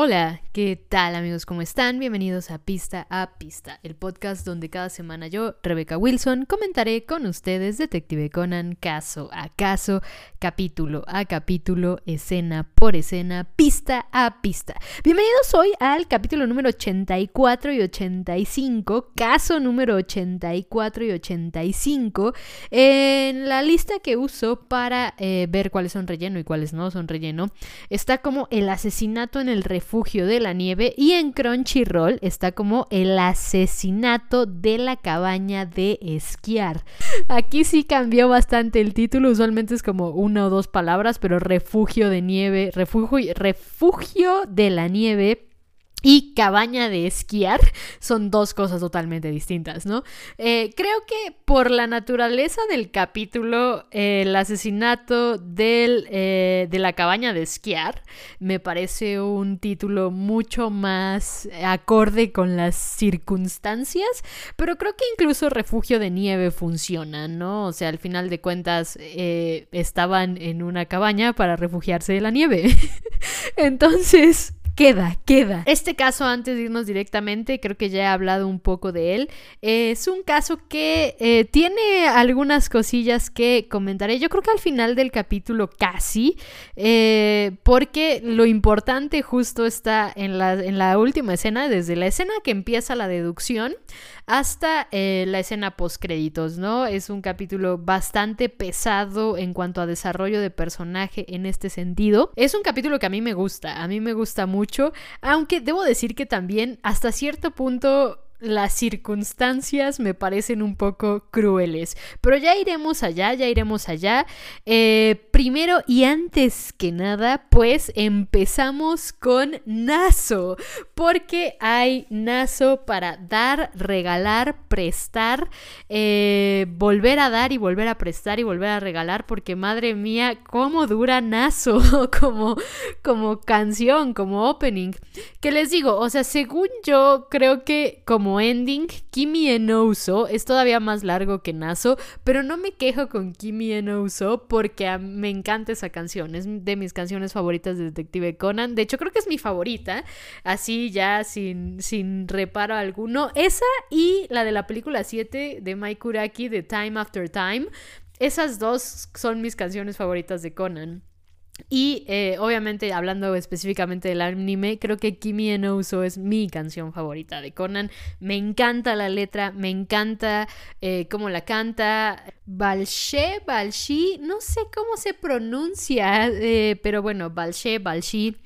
Hola, ¿qué tal amigos? ¿Cómo están? Bienvenidos a Pista a Pista, el podcast donde cada semana yo, Rebecca Wilson, comentaré con ustedes Detective Conan caso a caso, capítulo a capítulo, escena por escena, pista a pista. Bienvenidos hoy al capítulo número 84 y 85, caso número 84 y 85, en la lista que uso para eh, ver cuáles son relleno y cuáles no son relleno, está como el asesinato en el refugio refugio de la nieve y en Crunchyroll está como el asesinato de la cabaña de esquiar. Aquí sí cambió bastante el título, usualmente es como una o dos palabras, pero refugio de nieve, refugio, refugio de la nieve y cabaña de esquiar son dos cosas totalmente distintas, ¿no? Eh, creo que por la naturaleza del capítulo, el asesinato del, eh, de la cabaña de esquiar me parece un título mucho más acorde con las circunstancias, pero creo que incluso refugio de nieve funciona, ¿no? O sea, al final de cuentas eh, estaban en una cabaña para refugiarse de la nieve. Entonces, queda, queda. Este caso, antes de irnos directamente, creo que ya he hablado un poco de él. es un caso que eh, tiene algunas cosillas que comentaré. Yo creo que al final del capítulo casi, eh, porque lo importante justo está en la, en la última escena, desde la escena que empieza la deducción hasta eh, la escena post créditos, ¿no? Es un capítulo bastante pesado en cuanto a desarrollo de personaje en este sentido. Es un capítulo que a mí me gusta, a mí me gusta mucho, aunque debo decir que también hasta cierto punto las circunstancias me parecen un poco crueles. Pero ya iremos allá, ya iremos allá. Eh, primero y antes que nada, pues empezamos con Naso. Porque hay Naso para dar, regalar, prestar, eh, volver a dar y volver a prestar y volver a regalar. Porque madre mía, cómo dura Naso como, como canción, como opening. Que les digo, o sea, según yo creo que como ending, Kimi Uso es todavía más largo que Naso, pero no me quejo con Kimi Uso porque me encanta esa canción, es de mis canciones favoritas de Detective Conan, de hecho creo que es mi favorita, así ya sin, sin reparo alguno, esa y la de la película 7 de Mai Kuraki de Time After Time, esas dos son mis canciones favoritas de Conan. Y eh, obviamente hablando específicamente del anime, creo que Kimi no Uso es mi canción favorita de Conan. Me encanta la letra, me encanta eh, cómo la canta. Balshe, Balshi, no sé cómo se pronuncia, eh, pero bueno, Balshe, Balshi,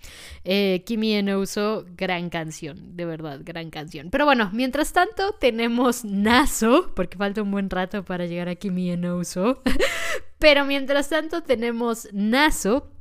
Kimi no Uso, gran canción, de verdad, gran canción. Pero bueno, mientras tanto tenemos Naso, porque falta un buen rato para llegar a Kimi no Uso. pero mientras tanto tenemos Naso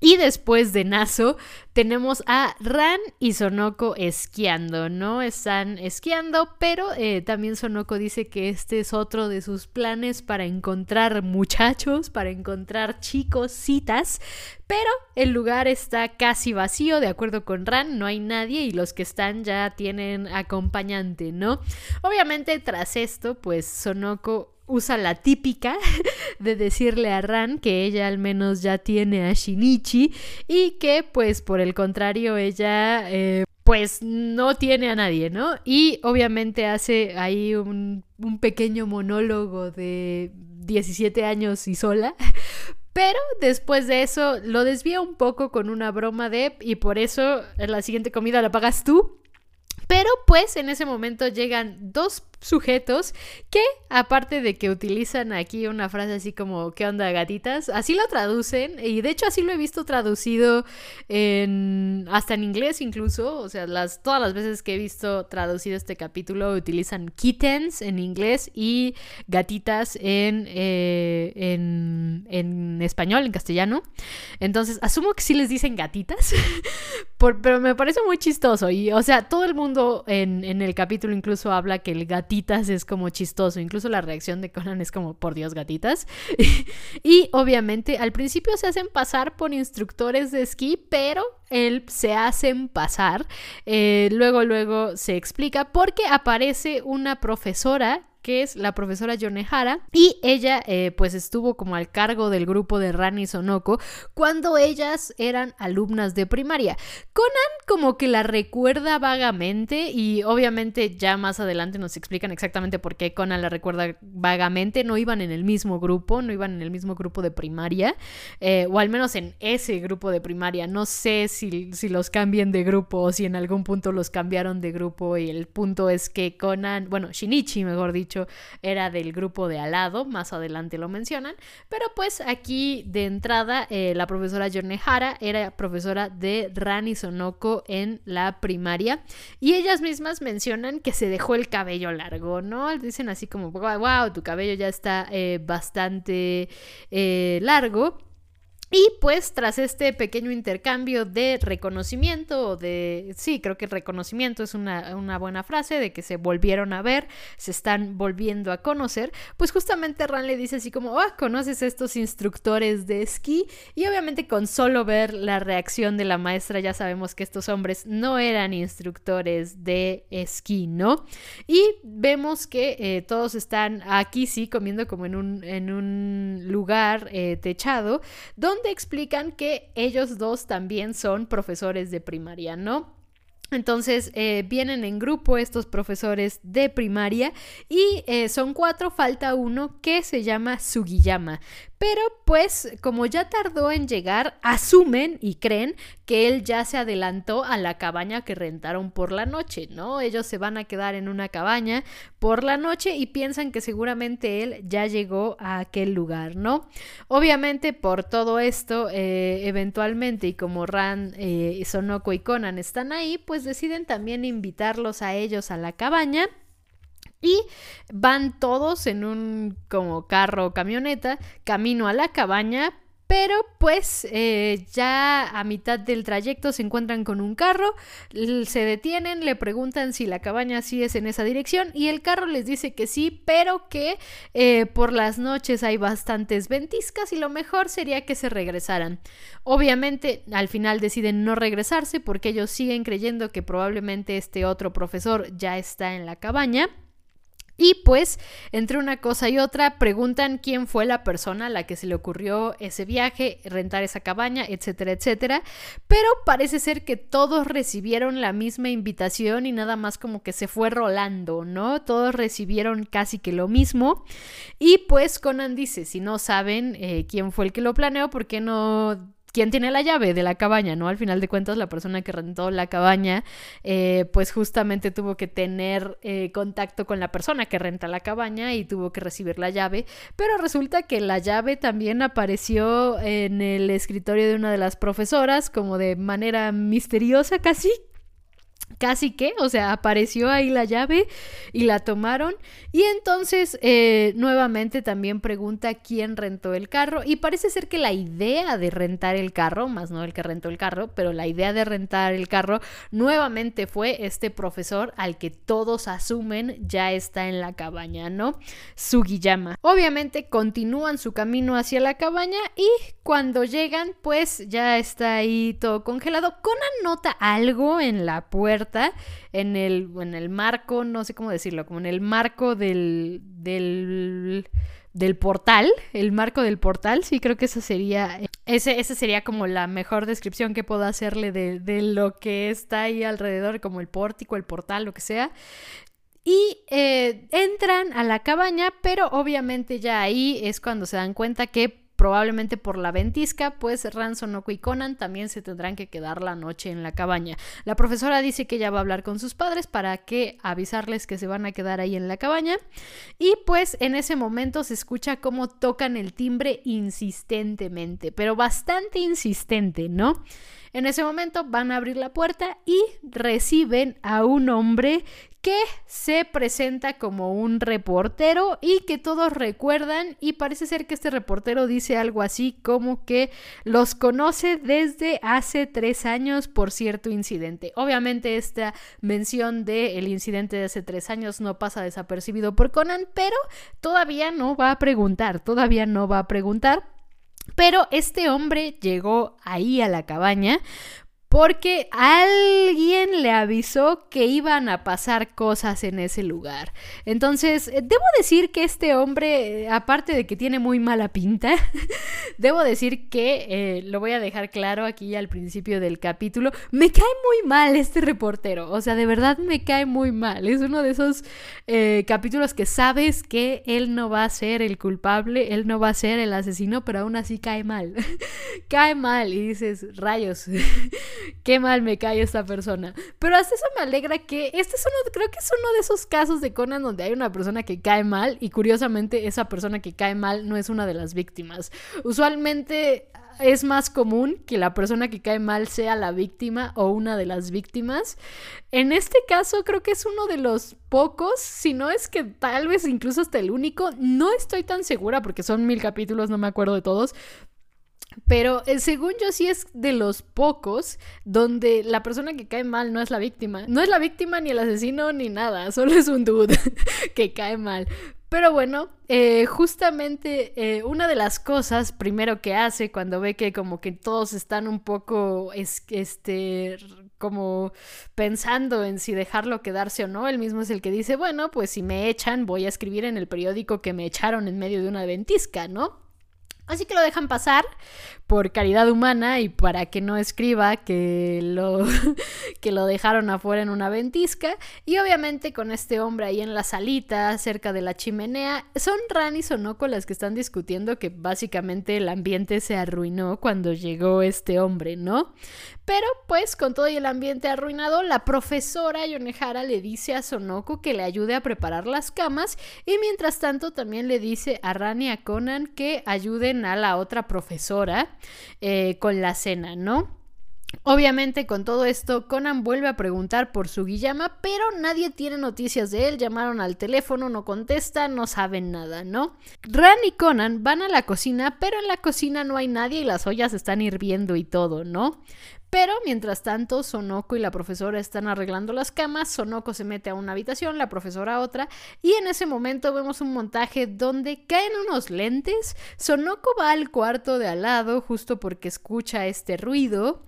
y después de Naso tenemos a Ran y Sonoko esquiando, ¿no? Están esquiando, pero eh, también Sonoko dice que este es otro de sus planes para encontrar muchachos, para encontrar chicos, citas, pero el lugar está casi vacío, de acuerdo con Ran, no hay nadie y los que están ya tienen acompañante, ¿no? Obviamente tras esto, pues Sonoko usa la típica de decirle a Ran que ella al menos ya tiene a Shinichi y que pues por el contrario ella eh, pues no tiene a nadie, ¿no? Y obviamente hace ahí un, un pequeño monólogo de 17 años y sola. Pero después de eso lo desvía un poco con una broma de y por eso la siguiente comida la pagas tú. Pero pues en ese momento llegan dos sujetos que aparte de que utilizan aquí una frase así como ¿qué onda gatitas? Así lo traducen y de hecho así lo he visto traducido en hasta en inglés incluso, o sea, las todas las veces que he visto traducido este capítulo utilizan kittens en inglés y gatitas en, eh, en, en, español, en castellano. Entonces, asumo que sí les dicen gatitas, pero me parece muy chistoso y o sea, todo el mundo en, en el capítulo incluso habla que el gatito gatitas es como chistoso. Incluso la reacción de Conan es como, por Dios, gatitas. y obviamente al principio se hacen pasar por instructores de esquí, pero él se hacen pasar. Eh, luego, luego se explica porque aparece una profesora que es la profesora Yonehara, y ella eh, pues estuvo como al cargo del grupo de Rani Sonoko cuando ellas eran alumnas de primaria. Conan como que la recuerda vagamente y obviamente ya más adelante nos explican exactamente por qué Conan la recuerda vagamente, no iban en el mismo grupo, no iban en el mismo grupo de primaria, eh, o al menos en ese grupo de primaria, no sé si, si los cambien de grupo o si en algún punto los cambiaron de grupo y el punto es que Conan, bueno, Shinichi mejor dicho, era del grupo de al lado, más adelante lo mencionan, pero pues aquí de entrada eh, la profesora Yonehara era profesora de Rani Sonoko en la primaria y ellas mismas mencionan que se dejó el cabello largo, ¿no? Dicen así como, wow, tu cabello ya está eh, bastante eh, largo. Y pues tras este pequeño intercambio de reconocimiento, de, sí, creo que reconocimiento es una, una, buena frase, de que se volvieron a ver, se están volviendo a conocer, pues justamente Ran le dice así como, ah, conoces a estos instructores de esquí, y obviamente con solo ver la reacción de la maestra ya sabemos que estos hombres no eran instructores de esquí, ¿no? Y vemos que eh, todos están aquí sí comiendo como en un, en un lugar eh, techado, donde donde explican que ellos dos también son profesores de primaria, ¿no? Entonces eh, vienen en grupo estos profesores de primaria y eh, son cuatro, falta uno que se llama Sugiyama. Pero pues como ya tardó en llegar, asumen y creen que él ya se adelantó a la cabaña que rentaron por la noche, ¿no? Ellos se van a quedar en una cabaña por la noche y piensan que seguramente él ya llegó a aquel lugar, ¿no? Obviamente por todo esto, eh, eventualmente y como Ran, eh, Sonoko y Conan están ahí, pues deciden también invitarlos a ellos a la cabaña y van todos en un como carro o camioneta camino a la cabaña pero pues eh, ya a mitad del trayecto se encuentran con un carro, se detienen, le preguntan si la cabaña sí es en esa dirección y el carro les dice que sí, pero que eh, por las noches hay bastantes ventiscas y lo mejor sería que se regresaran. Obviamente al final deciden no regresarse porque ellos siguen creyendo que probablemente este otro profesor ya está en la cabaña. Y pues, entre una cosa y otra, preguntan quién fue la persona a la que se le ocurrió ese viaje, rentar esa cabaña, etcétera, etcétera. Pero parece ser que todos recibieron la misma invitación y nada más como que se fue rolando, ¿no? Todos recibieron casi que lo mismo. Y pues Conan dice, si no saben eh, quién fue el que lo planeó, ¿por qué no quién tiene la llave de la cabaña, ¿no? Al final de cuentas, la persona que rentó la cabaña, eh, pues justamente tuvo que tener eh, contacto con la persona que renta la cabaña y tuvo que recibir la llave, pero resulta que la llave también apareció en el escritorio de una de las profesoras como de manera misteriosa casi, casi que, o sea, apareció ahí la llave y la tomaron. Y entonces eh, nuevamente también pregunta quién rentó el carro. Y parece ser que la idea de rentar el carro, más no el que rentó el carro, pero la idea de rentar el carro nuevamente fue este profesor al que todos asumen ya está en la cabaña, ¿no? Sugiyama. Obviamente continúan su camino hacia la cabaña y cuando llegan, pues ya está ahí todo congelado. Conan nota algo en la puerta en el, en el marco, no sé cómo decirlo, como en el marco del, del, del portal, el marco del portal, sí creo que esa sería, ese, esa sería como la mejor descripción que puedo hacerle de, de lo que está ahí alrededor, como el pórtico, el portal, lo que sea. Y eh, entran a la cabaña, pero obviamente ya ahí es cuando se dan cuenta que probablemente por la ventisca, pues Ranson, y Conan también se tendrán que quedar la noche en la cabaña. La profesora dice que ella va a hablar con sus padres para que avisarles que se van a quedar ahí en la cabaña. Y pues en ese momento se escucha cómo tocan el timbre insistentemente, pero bastante insistente, ¿no? En ese momento van a abrir la puerta y reciben a un hombre que se presenta como un reportero y que todos recuerdan y parece ser que este reportero dice algo así como que los conoce desde hace tres años por cierto incidente. Obviamente esta mención del incidente de hace tres años no pasa desapercibido por Conan, pero todavía no va a preguntar, todavía no va a preguntar. Pero este hombre llegó ahí a la cabaña porque alguien le avisó que iban a pasar cosas en ese lugar. Entonces, eh, debo decir que este hombre, eh, aparte de que tiene muy mala pinta, debo decir que, eh, lo voy a dejar claro aquí al principio del capítulo, me cae muy mal este reportero, o sea, de verdad me cae muy mal. Es uno de esos capítulos que sabes que él no va a ser el culpable, él no va a ser el asesino, pero aún así cae mal. cae mal y dices, rayos qué mal me cae esta persona. Pero hasta eso me alegra que este es uno, creo que es uno de esos casos de Conan donde hay una persona que cae mal y curiosamente esa persona que cae mal no es una de las víctimas. Usualmente es más común que la persona que cae mal sea la víctima o una de las víctimas. En este caso creo que es uno de los pocos, si no es que tal vez incluso hasta el único, no estoy tan segura porque son mil capítulos, no me acuerdo de todos, pero eh, según yo sí es de los pocos donde la persona que cae mal no es la víctima. No es la víctima ni el asesino ni nada, solo es un dude que cae mal. Pero bueno, eh, justamente eh, una de las cosas primero que hace cuando ve que como que todos están un poco, este, como pensando en si dejarlo quedarse o no, él mismo es el que dice, bueno, pues si me echan voy a escribir en el periódico que me echaron en medio de una ventisca, ¿no? Así que lo dejan pasar por caridad humana y para que no escriba que lo, que lo dejaron afuera en una ventisca. Y obviamente con este hombre ahí en la salita, cerca de la chimenea, son Ran y Sonoko las que están discutiendo que básicamente el ambiente se arruinó cuando llegó este hombre, ¿no? Pero pues con todo y el ambiente arruinado, la profesora Yonehara le dice a Sonoko que le ayude a preparar las camas y mientras tanto también le dice a Ran y a Conan que ayuden a la otra profesora eh, con la cena, ¿no? Obviamente con todo esto, Conan vuelve a preguntar por su Guillama, pero nadie tiene noticias de él, llamaron al teléfono, no contesta, no saben nada, ¿no? Ran y Conan van a la cocina, pero en la cocina no hay nadie y las ollas están hirviendo y todo, ¿no? Pero mientras tanto, Sonoko y la profesora están arreglando las camas, Sonoko se mete a una habitación, la profesora a otra, y en ese momento vemos un montaje donde caen unos lentes, Sonoko va al cuarto de al lado justo porque escucha este ruido,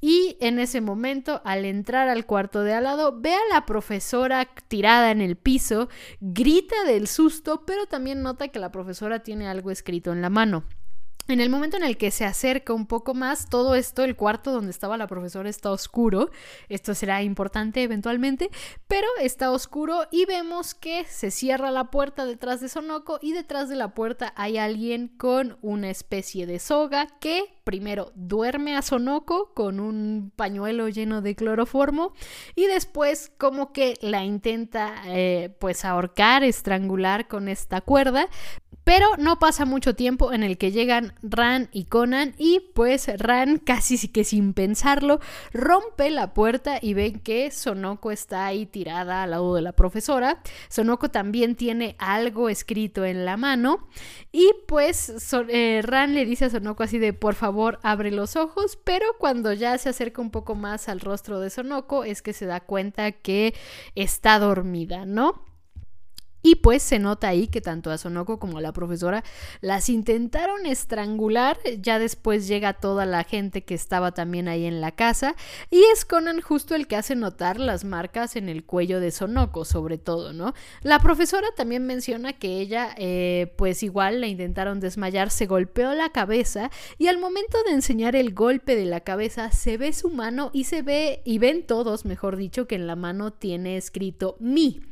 y en ese momento, al entrar al cuarto de al lado, ve a la profesora tirada en el piso, grita del susto, pero también nota que la profesora tiene algo escrito en la mano. En el momento en el que se acerca un poco más, todo esto, el cuarto donde estaba la profesora está oscuro. Esto será importante eventualmente, pero está oscuro y vemos que se cierra la puerta detrás de Sonoko y detrás de la puerta hay alguien con una especie de soga que primero duerme a Sonoko con un pañuelo lleno de cloroformo y después como que la intenta eh, pues ahorcar, estrangular con esta cuerda, pero no pasa mucho tiempo en el que llegan Ran y Conan y pues Ran casi que sin pensarlo rompe la puerta y ven que Sonoko está ahí tirada al lado de la profesora. Sonoko también tiene algo escrito en la mano y pues eh, Ran le dice a Sonoko así de por favor abre los ojos, pero cuando ya se acerca un poco más al rostro de Sonoko es que se da cuenta que está dormida, ¿no? Y pues se nota ahí que tanto a Sonoko como a la profesora las intentaron estrangular. Ya después llega toda la gente que estaba también ahí en la casa. Y es Conan justo el que hace notar las marcas en el cuello de Sonoko, sobre todo, ¿no? La profesora también menciona que ella, eh, pues igual la intentaron desmayar, se golpeó la cabeza. Y al momento de enseñar el golpe de la cabeza, se ve su mano y se ve, y ven todos, mejor dicho, que en la mano tiene escrito mi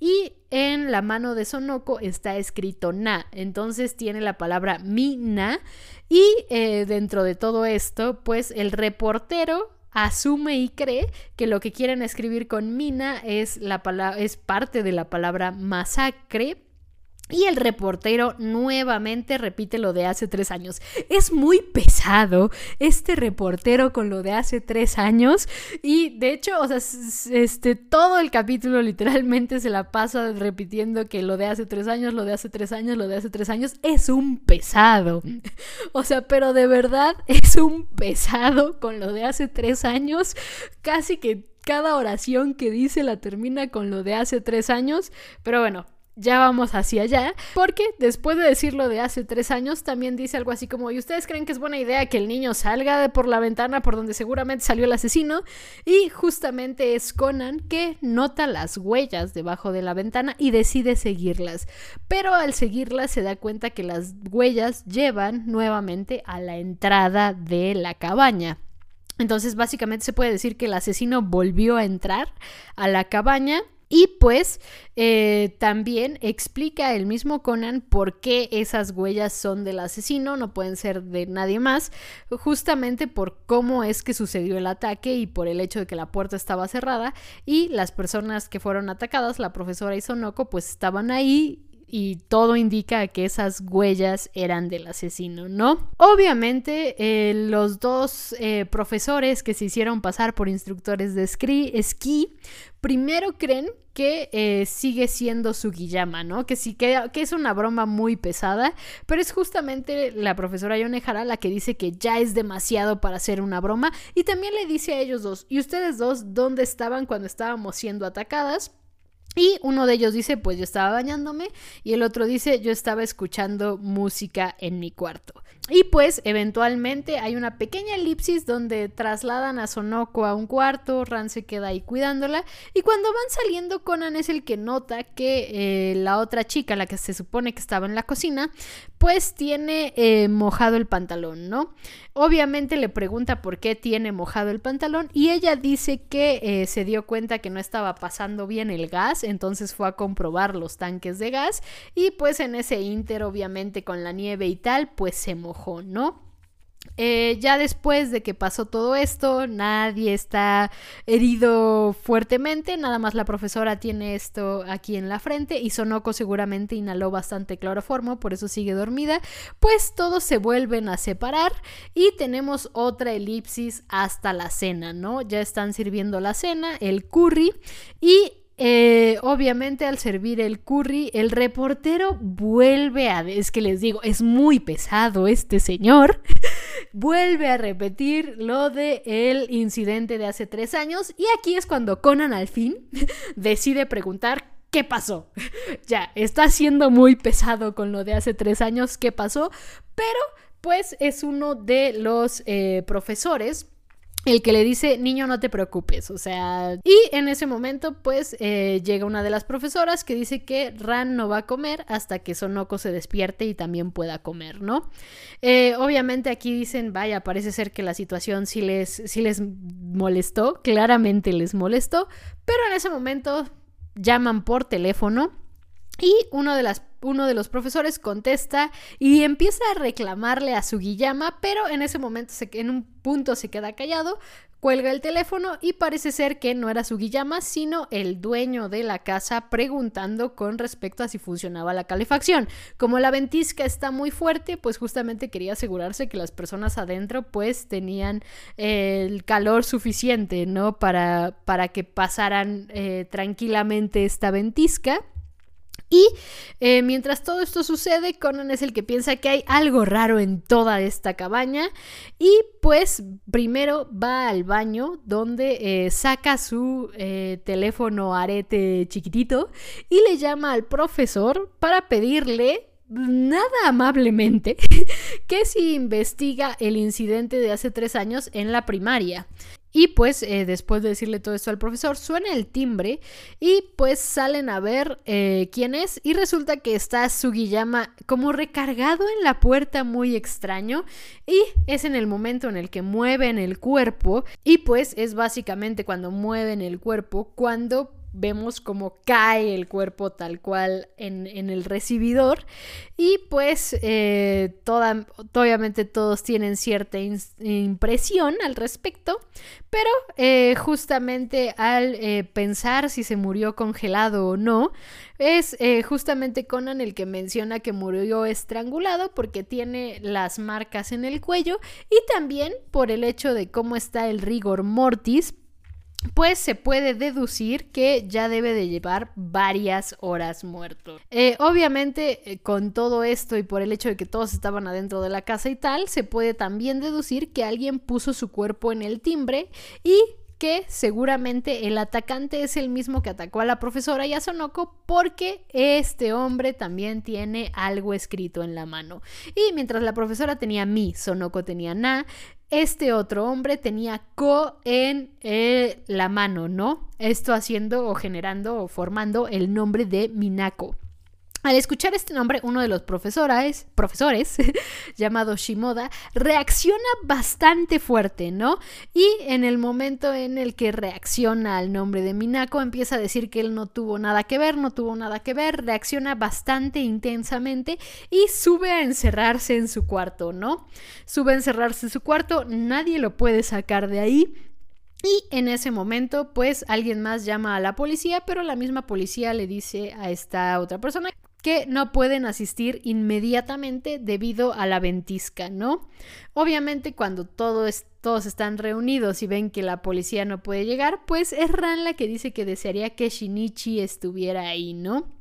y en la mano de Sonoko está escrito na, entonces tiene la palabra mina y eh, dentro de todo esto, pues el reportero asume y cree que lo que quieren escribir con mina es, la es parte de la palabra masacre y el reportero nuevamente repite lo de hace tres años. Es muy pesado este reportero con lo de hace tres años. Y de hecho, o sea, este, todo el capítulo literalmente se la pasa repitiendo que lo de hace tres años, lo de hace tres años, lo de hace tres años. Es un pesado. O sea, pero de verdad es un pesado con lo de hace tres años. Casi que cada oración que dice la termina con lo de hace tres años. Pero bueno, ya vamos hacia allá, porque después de decirlo de hace tres años, también dice algo así como, ¿y ustedes creen que es buena idea que el niño salga de por la ventana por donde seguramente salió el asesino? Y justamente es Conan que nota las huellas debajo de la ventana y decide seguirlas, pero al seguirlas se da cuenta que las huellas llevan nuevamente a la entrada de la cabaña. Entonces básicamente se puede decir que el asesino volvió a entrar a la cabaña y pues eh, también explica el mismo Conan por qué esas huellas son del asesino, no pueden ser de nadie más, justamente por cómo es que sucedió el ataque y por el hecho de que la puerta estaba cerrada y las personas que fueron atacadas, la profesora y Sonoko, pues estaban ahí y todo indica que esas huellas eran del asesino, ¿no? Obviamente, eh, los dos eh, profesores que se hicieron pasar por instructores de esquí, primero creen que eh, sigue siendo Sugiyama, ¿no? Que sí, que, que, es una broma muy pesada, pero es justamente la profesora Yonehara la que dice que ya es demasiado para hacer una broma y también le dice a ellos dos, ¿y ustedes dos dónde estaban cuando estábamos siendo atacadas? Y uno de ellos dice, pues yo estaba bañándome, y el otro dice, yo estaba escuchando música en mi cuarto. Y pues eventualmente hay una pequeña elipsis donde trasladan a Sonoko a un cuarto, Ran se queda ahí cuidándola, y cuando van saliendo Conan es el que nota que eh, la otra chica, la que se supone que estaba en la cocina, pues tiene eh, mojado el pantalón, ¿no? Obviamente le pregunta por qué tiene mojado el pantalón y ella dice que eh, se dio cuenta que no estaba pasando bien el gas, entonces fue a comprobar los tanques de gas y pues en ese inter obviamente con la nieve y tal pues se mojó, ¿no? Eh, ya después de que pasó todo esto, nadie está herido fuertemente, nada más la profesora tiene esto aquí en la frente y Sonoko seguramente inhaló bastante cloroformo, por eso sigue dormida, pues todos se vuelven a separar y tenemos otra elipsis hasta la cena, ¿no? Ya están sirviendo la cena, el curry y eh, obviamente al servir el curry, el reportero vuelve a... Es que les digo, es muy pesado este señor. vuelve a repetir lo de el incidente de hace tres años y aquí es cuando Conan al fin decide preguntar ¿qué pasó? ya, está siendo muy pesado con lo de hace tres años, ¿qué pasó? Pero pues es uno de los eh, profesores el que le dice, niño, no te preocupes, o sea, y en ese momento pues eh, llega una de las profesoras que dice que Ran no va a comer hasta que Sonoko se despierte y también pueda comer, ¿no? Eh, obviamente aquí dicen, vaya, parece ser que la situación sí les, sí les molestó, claramente les molestó, pero en ese momento llaman por teléfono y uno de, las, uno de los profesores contesta y empieza a reclamarle a Sugiyama, pero en ese momento, se, en un punto se queda callado, cuelga el teléfono y parece ser que no era Sugiyama, sino el dueño de la casa preguntando con respecto a si funcionaba la calefacción. Como la ventisca está muy fuerte, pues justamente quería asegurarse que las personas adentro pues tenían el calor suficiente, ¿no? Para, para que pasaran eh, tranquilamente esta ventisca. Y eh, mientras todo esto sucede, Conan es el que piensa que hay algo raro en toda esta cabaña y pues primero va al baño donde eh, saca su eh, teléfono arete chiquitito y le llama al profesor para pedirle nada amablemente que si investiga el incidente de hace tres años en la primaria. Y pues eh, después de decirle todo esto al profesor, suena el timbre y pues salen a ver eh, quién es. Y resulta que está Sugiyama como recargado en la puerta muy extraño. Y es en el momento en el que mueven el cuerpo. Y pues es básicamente cuando mueven el cuerpo cuando vemos como cae el cuerpo tal cual en, el recibidor. Y pues eh, toda, obviamente todos tienen cierta impresión al respecto pero eh, justamente al eh, pensar si se murió congelado o no es justamente Conan el que menciona que murió estrangulado porque tiene las marcas en el cuello y también por el hecho de cómo está el rigor mortis pues se puede deducir que ya debe de llevar varias horas muerto. Eh, obviamente, eh, con todo esto y por el hecho de que todos estaban adentro de la casa y tal, se puede también deducir que alguien puso su cuerpo en el timbre y que seguramente el atacante es el mismo que atacó a la profesora y a Sonoko porque este hombre también tiene algo escrito en la mano. Y mientras la profesora tenía mi, Sonoko tenía na, este otro hombre tenía ko en eh, la mano, ¿no? Esto haciendo o generando o formando el nombre de Minako. Al escuchar este nombre, uno de los profesores, profesores llamado Shimoda, reacciona bastante fuerte, ¿no? Y en el momento en el que reacciona al nombre de Minako, empieza a decir que él no tuvo nada que ver, no tuvo nada que ver, reacciona bastante intensamente y sube a encerrarse en su cuarto, ¿no? Sube a encerrarse en su cuarto, nadie lo puede sacar de ahí. Y en ese momento, pues alguien más llama a la policía, pero la misma policía le dice a esta otra persona que no pueden asistir inmediatamente debido a la ventisca, ¿no? Obviamente cuando todos están reunidos y ven que la policía no puede llegar, pues es Ran la que dice que desearía que Shinichi estuviera ahí, ¿no?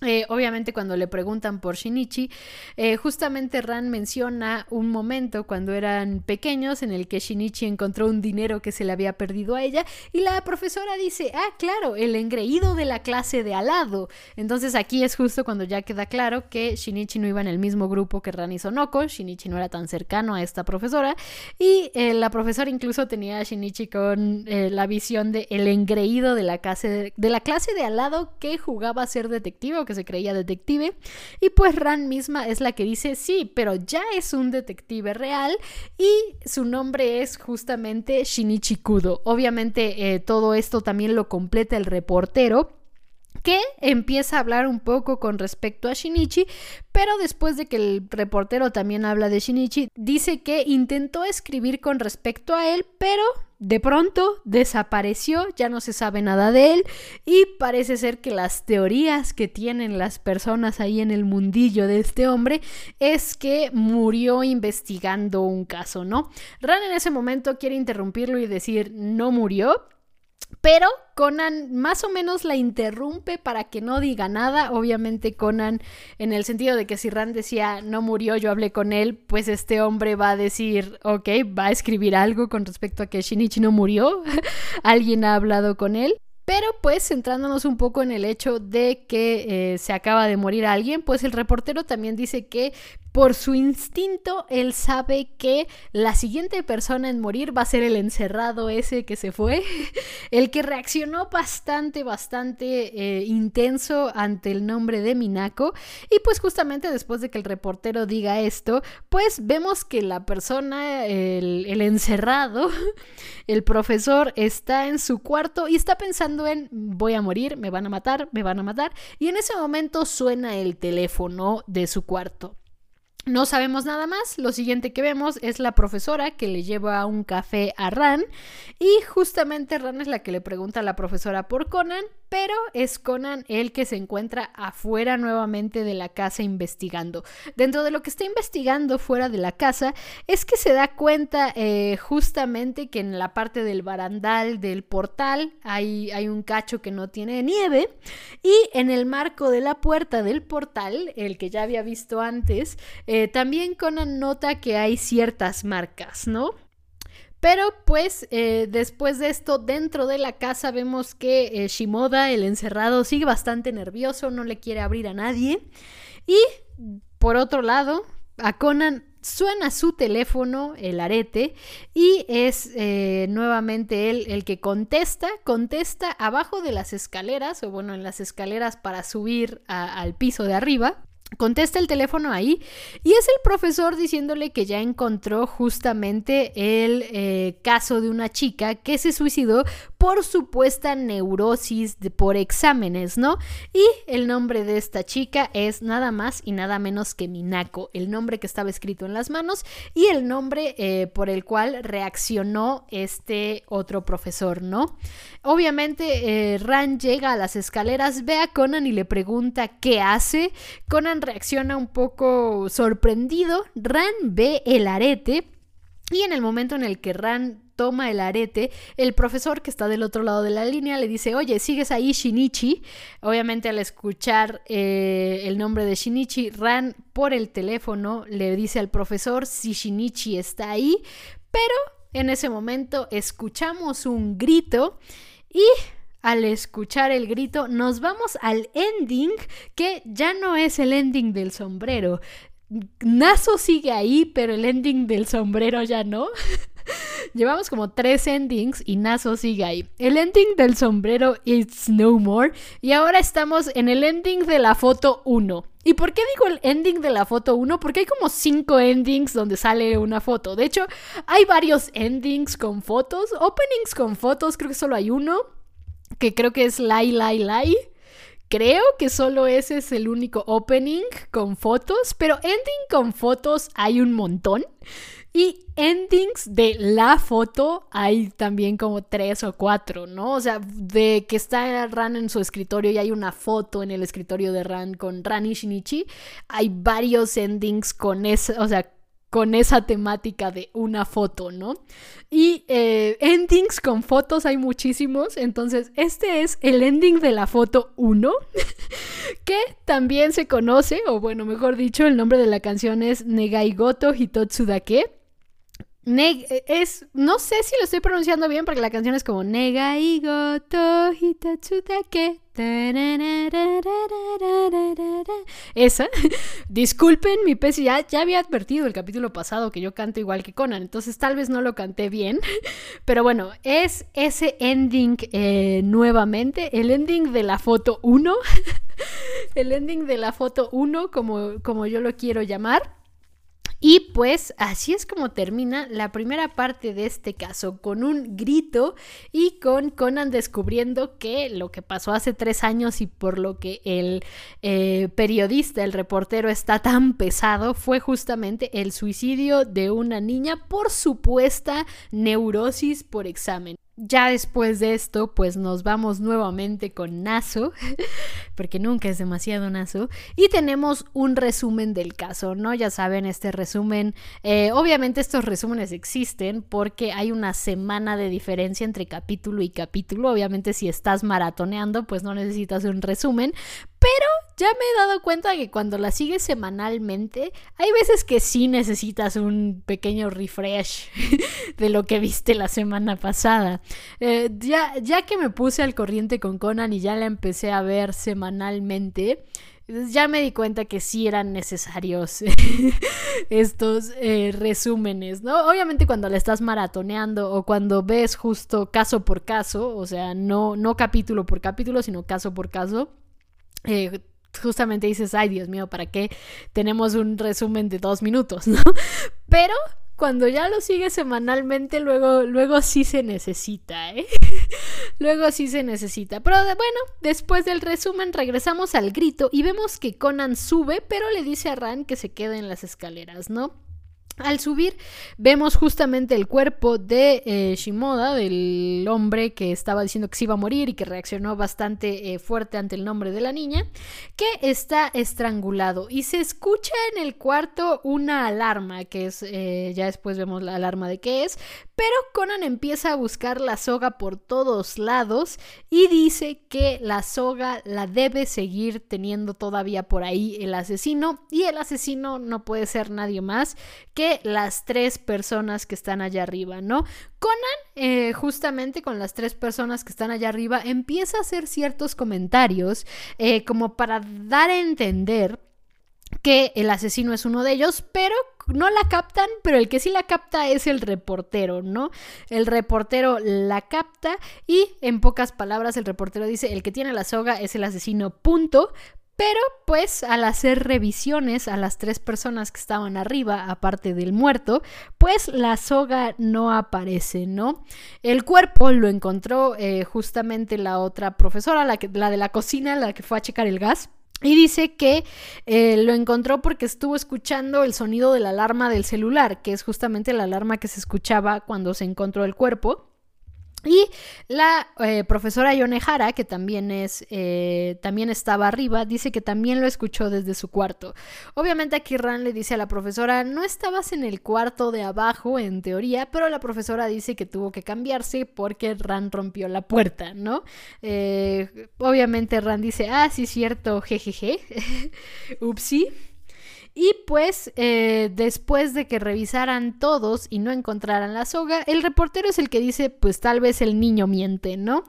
Eh, obviamente cuando le preguntan por Shinichi, eh, justamente Ran menciona un momento cuando eran pequeños en el que Shinichi encontró un dinero que se le había perdido a ella y la profesora dice, ah, claro, el engreído de la clase de al lado. Entonces aquí es justo cuando ya queda claro que Shinichi no iba en el mismo grupo que Ran y Sonoko, Shinichi no era tan cercano a esta profesora y eh, la profesora incluso tenía a Shinichi con la visión de el engreído de la, clase de, de la clase de al que jugaba a ser detective que se creía detective. Y pues Ran misma es la que dice, sí, pero ya es un detective real y su nombre es justamente Shinichi Kudo. Obviamente eh, todo esto también lo completa el reportero que empieza a hablar un poco con respecto a Shinichi, pero después de que el reportero también habla de Shinichi, dice que intentó escribir con respecto a él, pero de pronto desapareció, ya no se sabe nada de él y parece ser que las teorías que tienen las personas ahí en el mundillo de este hombre es que murió investigando un caso, ¿no? Ran en ese momento quiere interrumpirlo y decir no murió, pero Conan más o menos la interrumpe para que no diga nada. Obviamente Conan, en el sentido de que si Rand decía no murió, yo hablé con él, pues este hombre va a decir, ok, va a escribir algo con respecto a que Shinichi no murió. Alguien ha hablado con él. Pero pues centrándonos un poco en el hecho de que eh, se acaba de morir alguien, pues el reportero también dice que por su instinto, él sabe que la siguiente persona en morir va a ser el encerrado ese que se fue, el que reaccionó bastante, bastante eh, intenso ante el nombre de Minako. Y pues justamente después de que el reportero diga esto, pues vemos que la persona, el, el encerrado, el profesor, está en su cuarto y está pensando en voy a morir, me van a matar, me van a matar. Y en ese momento suena el teléfono de su cuarto. No sabemos nada más. Lo siguiente que vemos es la profesora que le lleva un café a Ran. Y justamente Ran es la que le pregunta a la profesora por Conan, pero es Conan el que se encuentra afuera nuevamente de la casa investigando. Dentro de lo que está investigando fuera de la casa es que se da cuenta eh, justamente que en la parte del barandal del portal hay, un cacho que no tiene nieve y en el marco de la puerta del portal, el que ya había visto antes, eh, también Conan nota que hay ciertas marcas, ¿no? Pero pues eh, después de esto, dentro de la casa vemos que eh, Shimoda, el encerrado, sigue bastante nervioso, no le quiere abrir a nadie. Y por otro lado, a Conan suena su teléfono, el arete, y es eh, nuevamente él el que contesta, contesta abajo de las escaleras, o bueno, en las escaleras para subir al piso de arriba. Contesta el teléfono ahí y es el profesor diciéndole que ya encontró justamente el eh, caso de una chica que se suicidó por supuesta neurosis por exámenes, ¿no? Y el nombre de esta chica es nada más y nada menos que Minako, el nombre que estaba escrito en las manos y el nombre eh, por el cual reaccionó este otro profesor, ¿no? Obviamente eh, Ran llega a las escaleras, ve a Conan y le pregunta qué hace. Conan reacciona un poco sorprendido. Ran ve el arete y en el momento en el que Ran toma el arete, el profesor que está del otro lado de la línea le dice, oye, ¿sigues ahí Shinichi? Obviamente al escuchar eh, el nombre de Shinichi, Ran por el teléfono le dice al profesor si Shinichi está ahí, pero en ese momento escuchamos un grito y al escuchar el grito nos vamos al ending que ya no es el ending del sombrero. Naso sigue ahí, pero el ending del sombrero ya no. Llevamos como tres endings y Naso sigue ahí. El ending del sombrero It's No More. Y ahora estamos en el ending de la foto 1. ¿Y por qué digo el ending de la foto 1? Porque hay como cinco endings donde sale una foto. De hecho, hay varios endings con fotos. Openings con fotos, creo que solo hay uno. Que creo que es Lai Lai Lai. Creo que solo ese es el único opening con fotos, pero ending con fotos hay un montón. Y endings de la foto hay también como tres o cuatro, ¿no? O sea, de que está Ran en su escritorio y hay una foto en el escritorio de Ran con Ran y Shinichi, hay varios endings con esa, o sea, con esa temática de una foto, ¿no? Y eh, endings con fotos hay muchísimos, entonces este es el ending de la foto 1, que también se conoce, o bueno, mejor dicho, el nombre de la canción es Negaigoto Hitotsu Dake es, no sé si lo estoy pronunciando bien porque la canción es como Negaigo to Hitatsutake. Esa. Disculpen mi pez, ya, ya había advertido el capítulo pasado que yo canto igual que Conan, entonces tal vez no lo canté bien. Pero bueno, es ese ending eh, nuevamente, el ending de la foto 1. el ending de la foto 1, como, como yo lo quiero llamar. Y pues así es como termina la primera parte de este caso, con un grito y con Conan descubriendo que lo que pasó hace tres años y por lo que el eh, periodista, el reportero está tan pesado, fue justamente el suicidio de una niña por supuesta neurosis por examen. Ya después de esto, pues nos vamos nuevamente con Naso, porque nunca es demasiado Naso, y tenemos un resumen del caso, ¿no? Ya saben, este resumen, eh, obviamente estos resúmenes existen porque hay una semana de diferencia entre capítulo y capítulo, obviamente si estás maratoneando, pues no necesitas un resumen, pero ya me he dado cuenta que cuando la sigues semanalmente, hay veces que sí necesitas un pequeño refresh de lo que viste la semana pasada. Eh, ya, ya que me puse al corriente con Conan y ya la empecé a ver semanalmente, ya me di cuenta que sí eran necesarios estos eh, resúmenes, ¿no? Obviamente cuando la estás maratoneando o cuando ves justo caso por caso, o sea, no, no capítulo por capítulo, sino caso por caso, eh, justamente dices, ay Dios mío, ¿para qué tenemos un resumen de dos minutos? ¿no? Pero cuando ya lo sigues semanalmente, luego, luego sí se necesita, ¿eh? luego sí se necesita. Pero bueno, después del resumen regresamos al grito y vemos que Conan sube, pero le dice a Ran que se quede en las escaleras, ¿no? Al subir vemos justamente el cuerpo de eh, Shimoda, del hombre que estaba diciendo que se iba a morir y que reaccionó bastante eh, fuerte ante el nombre de la niña, que está estrangulado. Y se escucha en el cuarto una alarma, que es, eh, ya después vemos la alarma de qué es, pero Conan empieza a buscar la soga por todos lados y dice que la soga la debe seguir teniendo todavía por ahí el asesino y el asesino no puede ser nadie más que las tres personas que están allá arriba, ¿no? Conan, eh, justamente con las tres personas que están allá arriba, empieza a hacer ciertos comentarios eh, como para dar a entender que el asesino es uno de ellos, pero no la captan, pero el que sí la capta es el reportero, ¿no? El reportero la capta y en pocas palabras el reportero dice, el que tiene la soga es el asesino, punto. Pero pues al hacer revisiones a las tres personas que estaban arriba, aparte del muerto, pues la soga no aparece, ¿no? El cuerpo lo encontró eh, justamente la otra profesora, la, que, la de la cocina, la que fue a checar el gas. Y dice que eh, lo encontró porque estuvo escuchando el sonido de la alarma del celular, que es justamente la alarma que se escuchaba cuando se encontró el cuerpo. Y la eh, profesora Yonehara, que también es, eh, también estaba arriba, dice que también lo escuchó desde su cuarto. Obviamente aquí Ran le dice a la profesora, no estabas en el cuarto de abajo en teoría, pero la profesora dice que tuvo que cambiarse porque Ran rompió la puerta, ¿no? Eh, obviamente Ran dice, ah, sí, cierto, jejeje, upsi. Y pues eh, después de que revisaran todos y no encontraran la soga, el reportero es el que dice pues tal vez el niño miente, ¿no?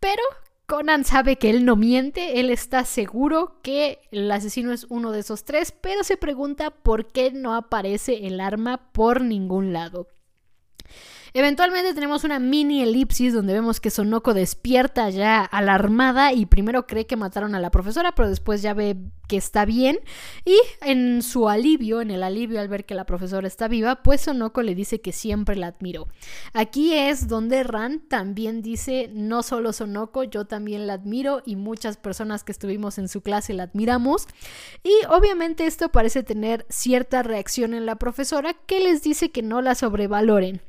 Pero Conan sabe que él no miente, él está seguro que el asesino es uno de esos tres, pero se pregunta por qué no aparece el arma por ningún lado. Eventualmente tenemos una mini elipsis donde vemos que Sonoko despierta ya alarmada y primero cree que mataron a la profesora, pero después ya ve que está bien y en su alivio, en el alivio al ver que la profesora está viva, pues Sonoko le dice que siempre la admiró. Aquí es donde Ran también dice, no solo Sonoko, yo también la admiro y muchas personas que estuvimos en su clase la admiramos. Y obviamente esto parece tener cierta reacción en la profesora que les dice que no la sobrevaloren.